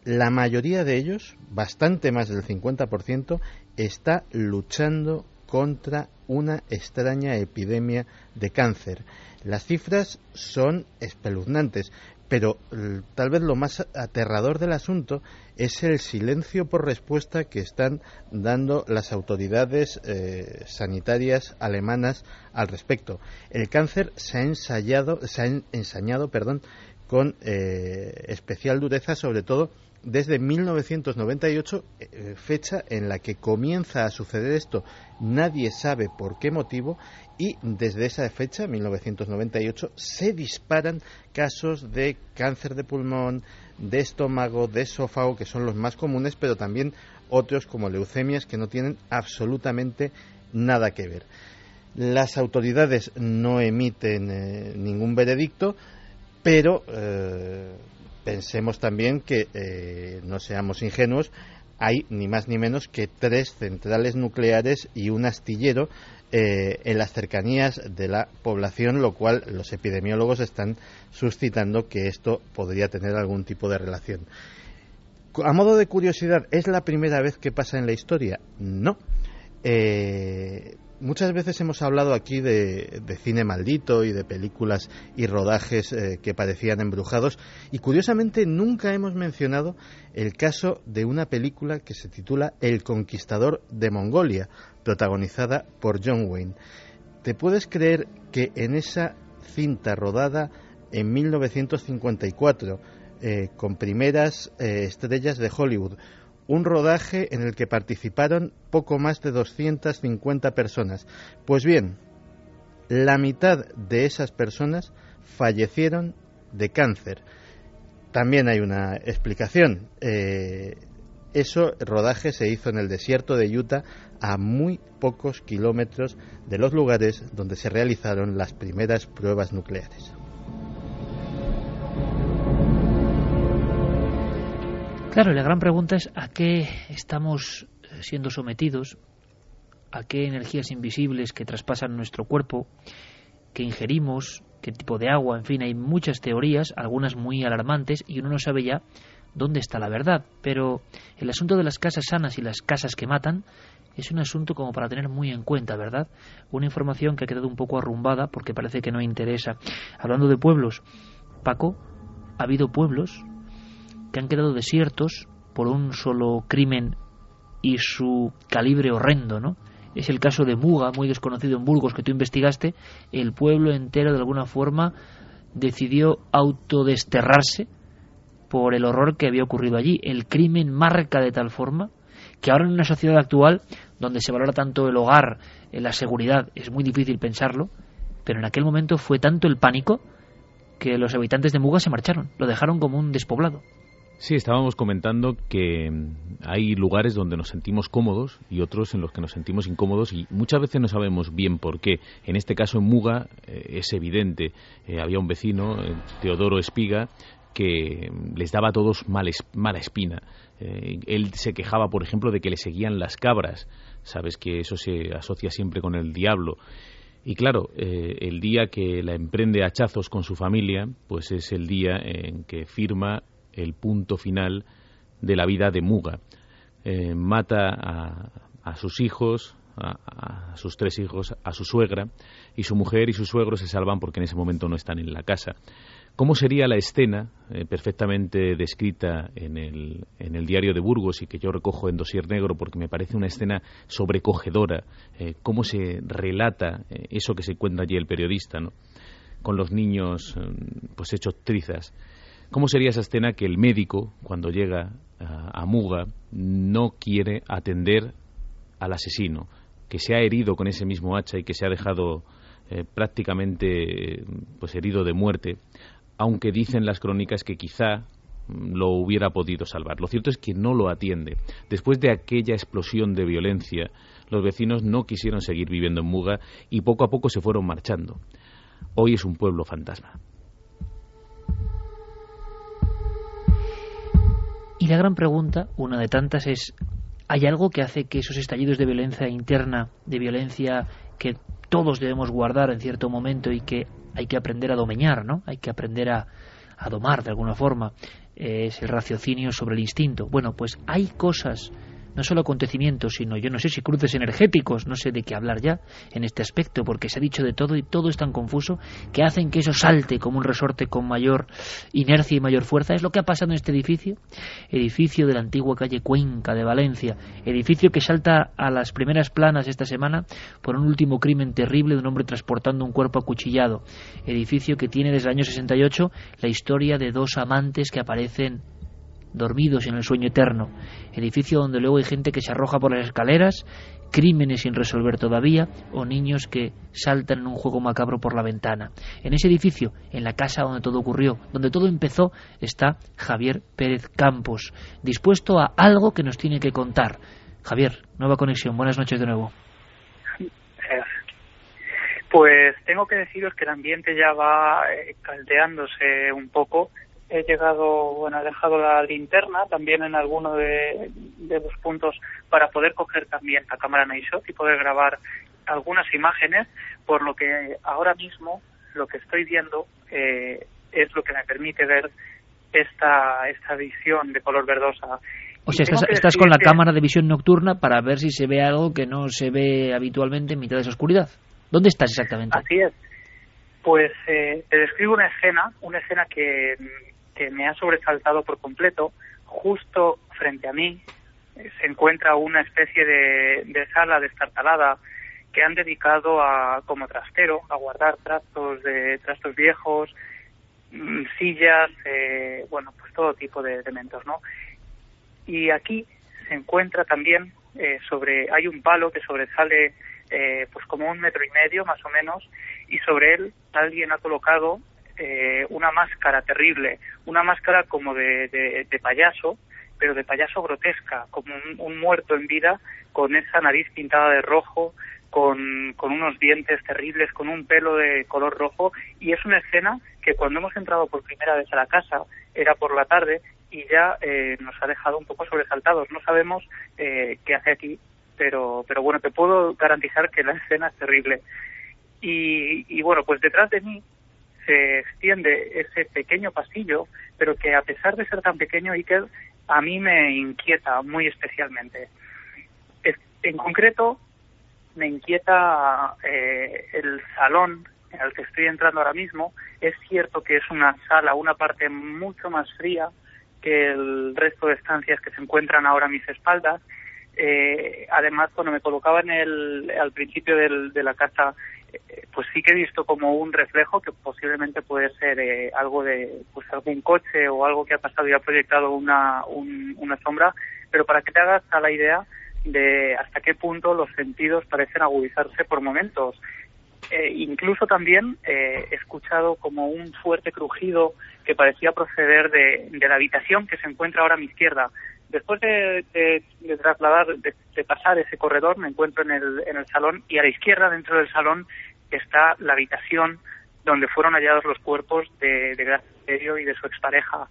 la mayoría de ellos, bastante más del 50%, está luchando contra una extraña epidemia de cáncer. Las cifras son espeluznantes, pero tal vez lo más aterrador del asunto es el silencio por respuesta que están dando las autoridades eh, sanitarias alemanas al respecto. El cáncer se ha ensayado, se ha ensañado, perdón, con eh, especial dureza, sobre todo desde 1998, eh, fecha en la que comienza a suceder esto. Nadie sabe por qué motivo y desde esa fecha, 1998, se disparan casos de cáncer de pulmón, de estómago, de esófago, que son los más comunes, pero también otros como leucemias que no tienen absolutamente nada que ver. Las autoridades no emiten eh, ningún veredicto, pero eh, pensemos también que eh, no seamos ingenuos, hay ni más ni menos que tres centrales nucleares y un astillero eh, en las cercanías de la población, lo cual los epidemiólogos están suscitando que esto podría tener algún tipo de relación. A modo de curiosidad, ¿es la primera vez que pasa en la historia? No. Eh, muchas veces hemos hablado aquí de, cine maldito y de películas y rodajes eh, que parecían embrujados y curiosamente nunca hemos mencionado el caso de una película que se titula El conquistador de Mongolia, protagonizada por John Wayne. ¿Te puedes creer que en esa cinta rodada en 1954 eh, con primeras eh, estrellas de Hollywood, un rodaje en el que participaron poco más de 250 personas. Pues bien, la mitad de esas personas fallecieron de cáncer. También hay una explicación. Eh, eso rodaje se hizo en el desierto de Utah a muy pocos kilómetros de los lugares donde se realizaron las primeras pruebas nucleares. Claro, la gran pregunta es a qué estamos eh, siendo sometidos, a qué energías invisibles que traspasan nuestro cuerpo, que ingerimos, qué tipo de agua, en fin, hay muchas teorías, algunas muy alarmantes, y uno no sabe ya dónde está la verdad. Pero el asunto de las casas sanas y las casas que matan es un asunto como para tener muy en cuenta, ¿verdad? Una información que ha quedado un poco arrumbada porque parece que no interesa. Hablando de pueblos, Paco, ha habido pueblos que han quedado desiertos por un solo crimen y su calibre horrendo, ¿no? Es el caso de Muga, muy desconocido en Burgos, que tú investigaste. El pueblo entero, de alguna forma, decidió autodesterrarse por el horror que había ocurrido allí. El crimen marca de tal forma que ahora en una sociedad actual, donde se valora tanto el hogar, la seguridad, es muy difícil pensarlo, pero en aquel momento fue tanto el pánico que los habitantes de Muga se marcharon, lo dejaron como un despoblado. Sí, estábamos comentando que mm, hay lugares donde nos sentimos cómodos y otros en los que nos sentimos incómodos y muchas veces no sabemos bien por qué. En este caso en Muga eh, es evidente. Eh, había un vecino, eh, Teodoro Espiga, que mm, les daba a todos mala espina. él se quejaba, por ejemplo, de que le seguían las cabras. Sabes que eso se asocia siempre con el diablo. Y claro, el día que la emprende hachazos con su familia, pues es el día en que firma el punto final de la vida de Muga. Eh, mata a, sus hijos, a, sus tres hijos, a su suegra, y su mujer y su suegro se salvan porque en ese momento no están en la casa. ¿Cómo sería la escena, eh, perfectamente descrita en el, en el, diario de Burgos y que yo recojo en Dosier Negro porque me parece una escena sobrecogedora? Eh, ¿Cómo se relata eso que se encuentra allí el periodista, ¿no? con los niños pues hechos trizas? ¿Cómo sería esa escena que el médico, cuando llega a, Muga, no quiere atender al asesino, que se ha herido con ese mismo hacha y que se ha dejado prácticamente pues herido de muerte aunque dicen las crónicas que quizá mm, lo hubiera podido salvar. Lo cierto es que no lo atiende. Después de aquella explosión de violencia, los vecinos no quisieron seguir viviendo en Muga y poco a poco se fueron marchando. Hoy es un pueblo fantasma. La gran pregunta, una de tantas, es, ¿hay algo que hace que esos estallidos de violencia interna, de violencia que todos debemos guardar en cierto momento y que hay que aprender a domeñar, ¿no? Hay que aprender a, a domar de alguna forma. es el raciocinio sobre el instinto. Bueno, pues hay cosas no solo acontecimientos, sino yo no sé si cruces energéticos, no sé de qué hablar ya en este aspecto, porque se ha dicho de todo y todo es tan confuso que hacen que eso salte como un resorte con mayor inercia y mayor fuerza. Es lo que ha pasado en este edificio, edificio de la antigua calle Cuenca de Valencia, edificio que salta a las primeras planas esta semana por un último crimen terrible de un hombre transportando un cuerpo acuchillado, edificio que tiene desde el año 68 la historia de dos amantes que aparecen dormidos en el sueño eterno, edificio donde luego hay gente que se arroja por las escaleras, crímenes sin resolver todavía, o niños que saltan en un juego macabro por la ventana. En ese edificio, en la casa donde todo ocurrió, donde todo empezó, está Javier Pérez Campos, dispuesto a algo que nos tiene que contar. Javier, nueva conexión, buenas noches de nuevo. Pues tengo que deciros que el ambiente ya va eh, caldeándose un poco he llegado, bueno, he dejado la linterna también en alguno de, los puntos para poder coger también la cámara Nightshot y poder grabar algunas imágenes, por lo que ahora mismo lo que estoy viendo eh, es lo que me permite ver esta, esta visión de color verdosa. O sea, estás, con la cámara de visión nocturna para ver si se ve algo que no se ve habitualmente en mitad de esa oscuridad. ¿Dónde estás exactamente? Así es. Pues eh, te describo una escena, una escena que que me ha sobresaltado por completo. Justo frente a mí eh, se encuentra una especie de, sala destartalada que han dedicado a como trastero a guardar trastos de trastos viejos mm, sillas eh, bueno pues todo tipo de elementos no y aquí se encuentra también eh, sobre hay un palo que sobresale pues como un metro y medio más o menos y sobre él alguien ha colocado eh, una máscara terrible, una máscara como de, de, payaso, pero de payaso grotesca, como un, muerto en vida, con esa nariz pintada de rojo, con, unos dientes terribles, con un pelo de color rojo, y es una escena que cuando hemos entrado por primera vez a la casa, era por la tarde, y ya eh, nos ha dejado un poco sobresaltados. No sabemos eh, qué hace aquí, pero, pero bueno, te puedo garantizar que la [laughs] escena es terrible. Y, y bueno, pues detrás de mí se extiende ese pequeño pasillo, pero que a pesar de ser tan pequeño, Iker, a mí me inquieta muy especialmente. En concreto, me inquieta eh, el salón al que estoy entrando ahora mismo. Es cierto que es una sala, una parte mucho más fría que el resto de estancias que se encuentran ahora a mis espaldas. Eh, además, cuando me colocaba al principio de la casa pues sí que he visto como un reflejo que posiblemente puede ser eh, algo de pues algún coche o algo que ha pasado y ha proyectado una, una sombra, pero para que te hagas a la idea de hasta qué punto los sentidos parecen agudizarse por momentos. Eh, incluso también eh, he escuchado como un fuerte crujido que parecía proceder de, de, la habitación que se encuentra ahora a mi izquierda. Después de, de, trasladar, de, pasar ese corredor, me encuentro en el, salón y a la izquierda, dentro del salón, está la habitación donde fueron hallados los cuerpos de, de Gracia y de su expareja.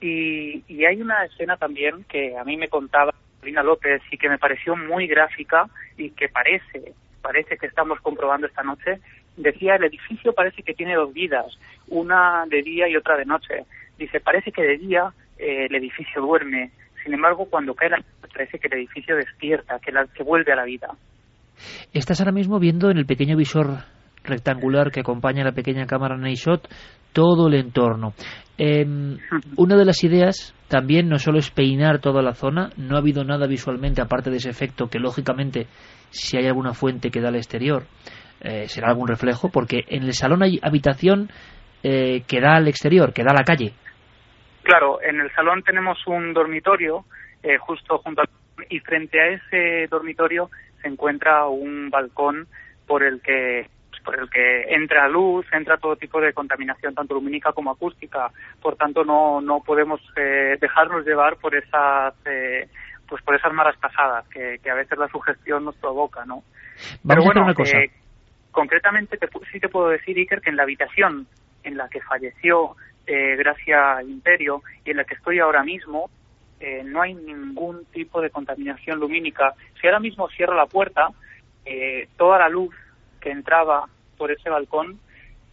Y, y hay una escena también que a mí me contaba Lina López y que me pareció muy gráfica y que parece, parece que estamos comprobando esta noche. Decía, el edificio parece que tiene dos vidas, una de día y otra de noche. Dice, parece que de día eh, el edificio duerme, sin embargo, cuando cae la noche parece que el edificio despierta, que, la, que vuelve a la vida. Estás ahora mismo viendo en el pequeño visor rectangular que acompaña la pequeña cámara Nightshot todo el entorno. Em, [laughs] una de las ideas también no solo es peinar toda la zona, no ha habido nada visualmente aparte de ese efecto que lógicamente si hay alguna fuente que da al exterior eh, será algún reflejo, porque en el salón hay habitación eh, que da al exterior, que da a la calle. Claro, en el salón tenemos un dormitorio eh, justo junto al y frente a ese dormitorio se encuentra un balcón por el que por el que entra luz, entra todo tipo de contaminación, tanto lumínica como acústica. Por tanto, no, no podemos eh, dejarnos llevar por esas, eh, pues por esas malas pasadas que, que, a veces la sugestión nos provoca, ¿no? Vamos a hacer una cosa. Eh, concretamente, te, sí te puedo decir, Iker, que en la habitación en la que falleció eh, Gracia Imperio y en la que estoy ahora mismo, eh, no hay ningún tipo de contaminación lumínica. Si ahora mismo cierro la puerta, eh, toda la luz que entraba por ese balcón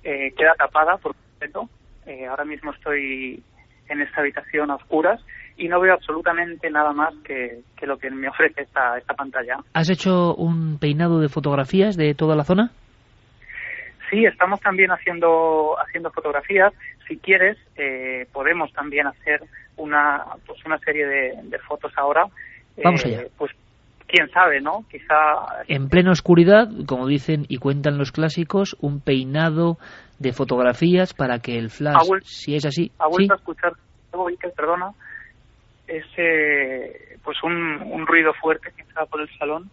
eh, queda tapada por completo. Eh, ahora mismo estoy en esta habitación a oscuras y no veo absolutamente nada más que, que lo que me [laughs] ofrece esta, esta pantalla. ¿Has hecho un peinado de fotografías de toda la zona? Sí, estamos también haciendo haciendo fotografías. Si quieres, eh, podemos también hacer una pues una serie de, de fotos ahora. Vamos allá. Pues quién sabe, ¿no? Quizá... En plena oscuridad, como dicen y cuentan los clásicos, un peinado de fotografías para que el flash, si es así... Ha ¿sí? vuelto a escuchar, perdona, ese, pues un, un ruido fuerte que estaba por el salón.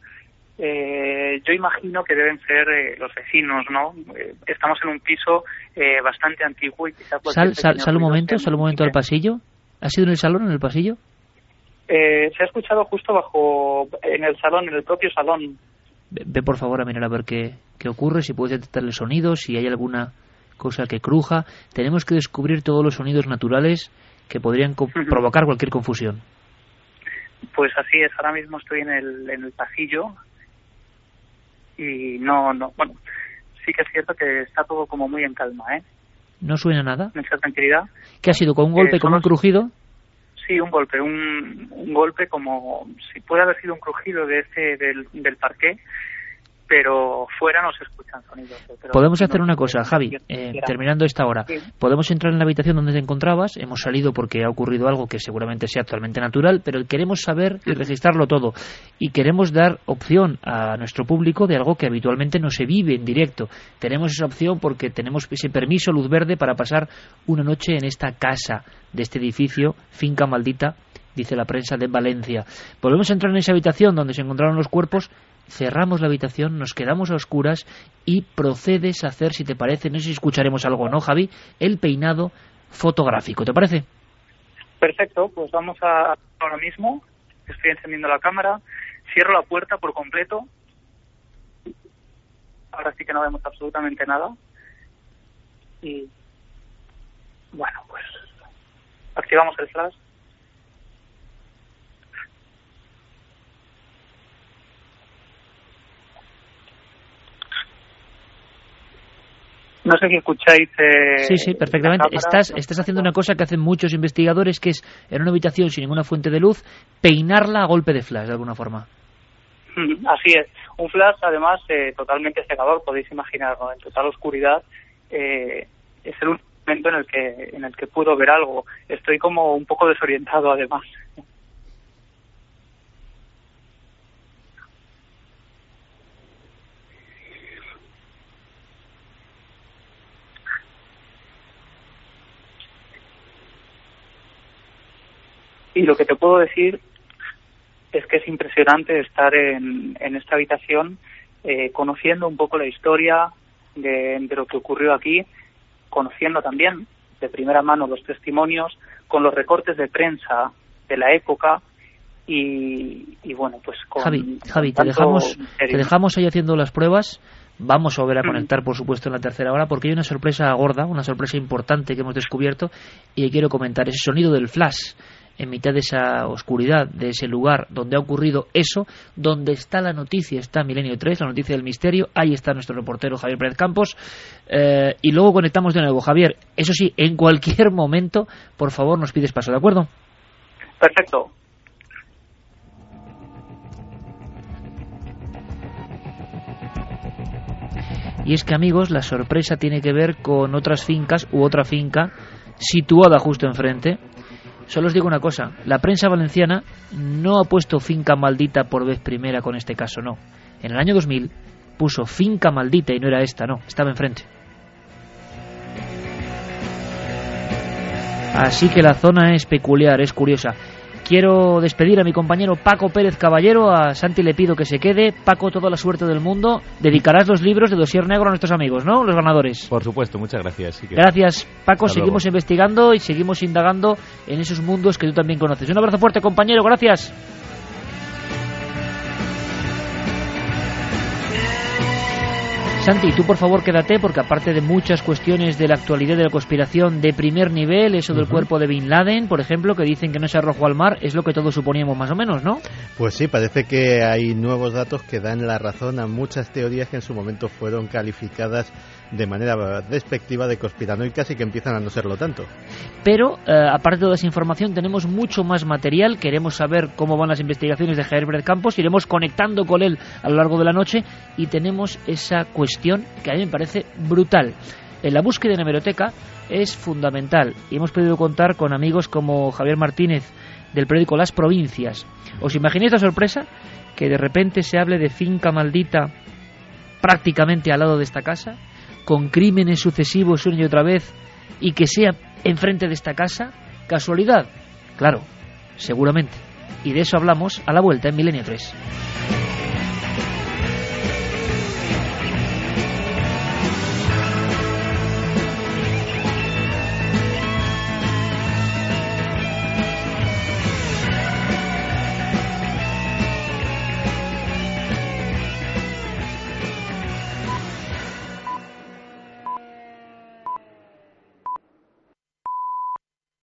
Eh, yo imagino que deben ser eh, los vecinos, ¿no? Eh, estamos en un piso eh, bastante antiguo y quizá... Sal, sal, sal un momento, sal un momento al pasillo. ¿Ha sido en el salón, en el pasillo? Eh, se ha escuchado justo bajo, en el salón, en el propio salón. Ve, ve por favor a mirar a ver qué, qué ocurre, si puedes detectar el sonido, si hay alguna cosa que cruja. Tenemos que descubrir todos los sonidos naturales que podrían provocar cualquier confusión. Pues así es, ahora mismo estoy en el, en el pasillo y no, no, bueno, sí que es cierto que está todo como muy en calma, ¿eh? ¿No suena nada? Mucha tranquilidad. ¿Qué ha sido? ¿Con un golpe, Eh, con un crujido? Sí, un golpe, un, un golpe como si puede haber sido un crujido de este del, del parqué, pero fuera no se escuchan sonidos. pero Podemos hacer no- una cosa, Javi, eh, terminando esta hora. Sí. Podemos entrar en la habitación donde te encontrabas, hemos salido porque ha ocurrido algo que seguramente sea totalmente natural, pero queremos saber y registrarlo todo. Y queremos dar opción a nuestro público de algo que habitualmente no se vive en directo. Tenemos esa opción porque tenemos ese permiso, luz verde, para pasar una noche en esta casa de este edificio, finca maldita, dice la prensa de Valencia. Volvemos a entrar en esa habitación donde se encontraron los cuerpos, cerramos la habitación, nos quedamos a oscuras y procedes a hacer, si te parece, no sé si escucharemos algo o no, Javi, el peinado fotográfico. ¿Te parece? Perfecto, pues vamos a ahora mismo. Estoy encendiendo la cámara, cierro la puerta por completo. Ahora sí que no vemos absolutamente nada. Y bueno, pues activamos el flash. No sé si escucháis. eh, Sí, sí, perfectamente. Estás, estás haciendo una cosa que hacen muchos investigadores, que es, en una habitación sin ninguna fuente de luz, peinarla a golpe de flash, de alguna forma. [laughs] Así es. Un flash, además, eh, totalmente cegador, podéis imaginarlo, en total oscuridad. eh, es el único momento en el que en el que puedo ver algo. Estoy como un poco desorientado, además. Y lo que te puedo decir es que es impresionante estar en, en esta habitación eh, conociendo un poco la historia de, de lo que ocurrió aquí, conociendo también de primera mano los testimonios, con los recortes de prensa de la época y, y bueno, pues con... Javi, Javi te, dejamos, te dejamos ahí haciendo las pruebas. Vamos a volver a conectar, por supuesto, en la tercera hora, porque hay una sorpresa gorda, una sorpresa importante que hemos descubierto y quiero comentar. Ese sonido del flash en mitad de esa oscuridad, de ese lugar donde ha ocurrido eso, donde está la noticia, está Milenio 3, la noticia del misterio, ahí está nuestro reportero Javier Pérez Campos, eh, y luego conectamos de nuevo. Javier, eso sí, en cualquier momento, por favor, nos pides paso, ¿de acuerdo? Perfecto. Y es que, amigos, la sorpresa tiene que ver con otras fincas u otra finca situada justo enfrente. Solo os digo una cosa, la prensa valenciana no ha puesto finca maldita por vez primera con este caso, no. En el año 2000 puso finca maldita y no era esta, no, estaba enfrente. Así que la zona es peculiar, es curiosa. Quiero despedir a mi compañero Paco Pérez Caballero. A Santi le pido que se quede. Paco, toda la suerte del mundo. Dedicarás los libros de Dosier Negro a nuestros amigos, ¿no? Los ganadores. Por supuesto, muchas gracias. Gracias, Paco. seguimos investigando y seguimos indagando en esos mundos que tú también conoces. Un abrazo fuerte, compañero. Gracias. Santi, tú por favor quédate porque aparte de muchas cuestiones de la actualidad de la conspiración de primer nivel, eso del cuerpo de Bin Laden, por ejemplo, que dicen que no se arrojó al mar, es lo que todos suponíamos más o menos, ¿no? Pues sí, parece que hay nuevos datos que dan la razón a muchas teorías que en su momento fueron calificadas de manera despectiva de conspiranoicas y que empiezan a no serlo tanto. Pero, eh, aparte de toda esa información, tenemos mucho más material. Queremos saber cómo van las investigaciones de Herbert Campos. Iremos conectando con él a lo largo de la noche y tenemos esa cuestión que a mí me parece brutal. En la búsqueda en hemeroteca es fundamental y hemos podido contar con amigos como Javier Martínez del periódico Las Provincias. ¿Os imagináis la sorpresa? Que de repente se hable de finca maldita prácticamente al lado de esta casa con crímenes sucesivos una y otra vez y que sea enfrente de esta casa? ¿Casualidad? Claro, seguramente. Y de eso hablamos a la vuelta en Milenio 3.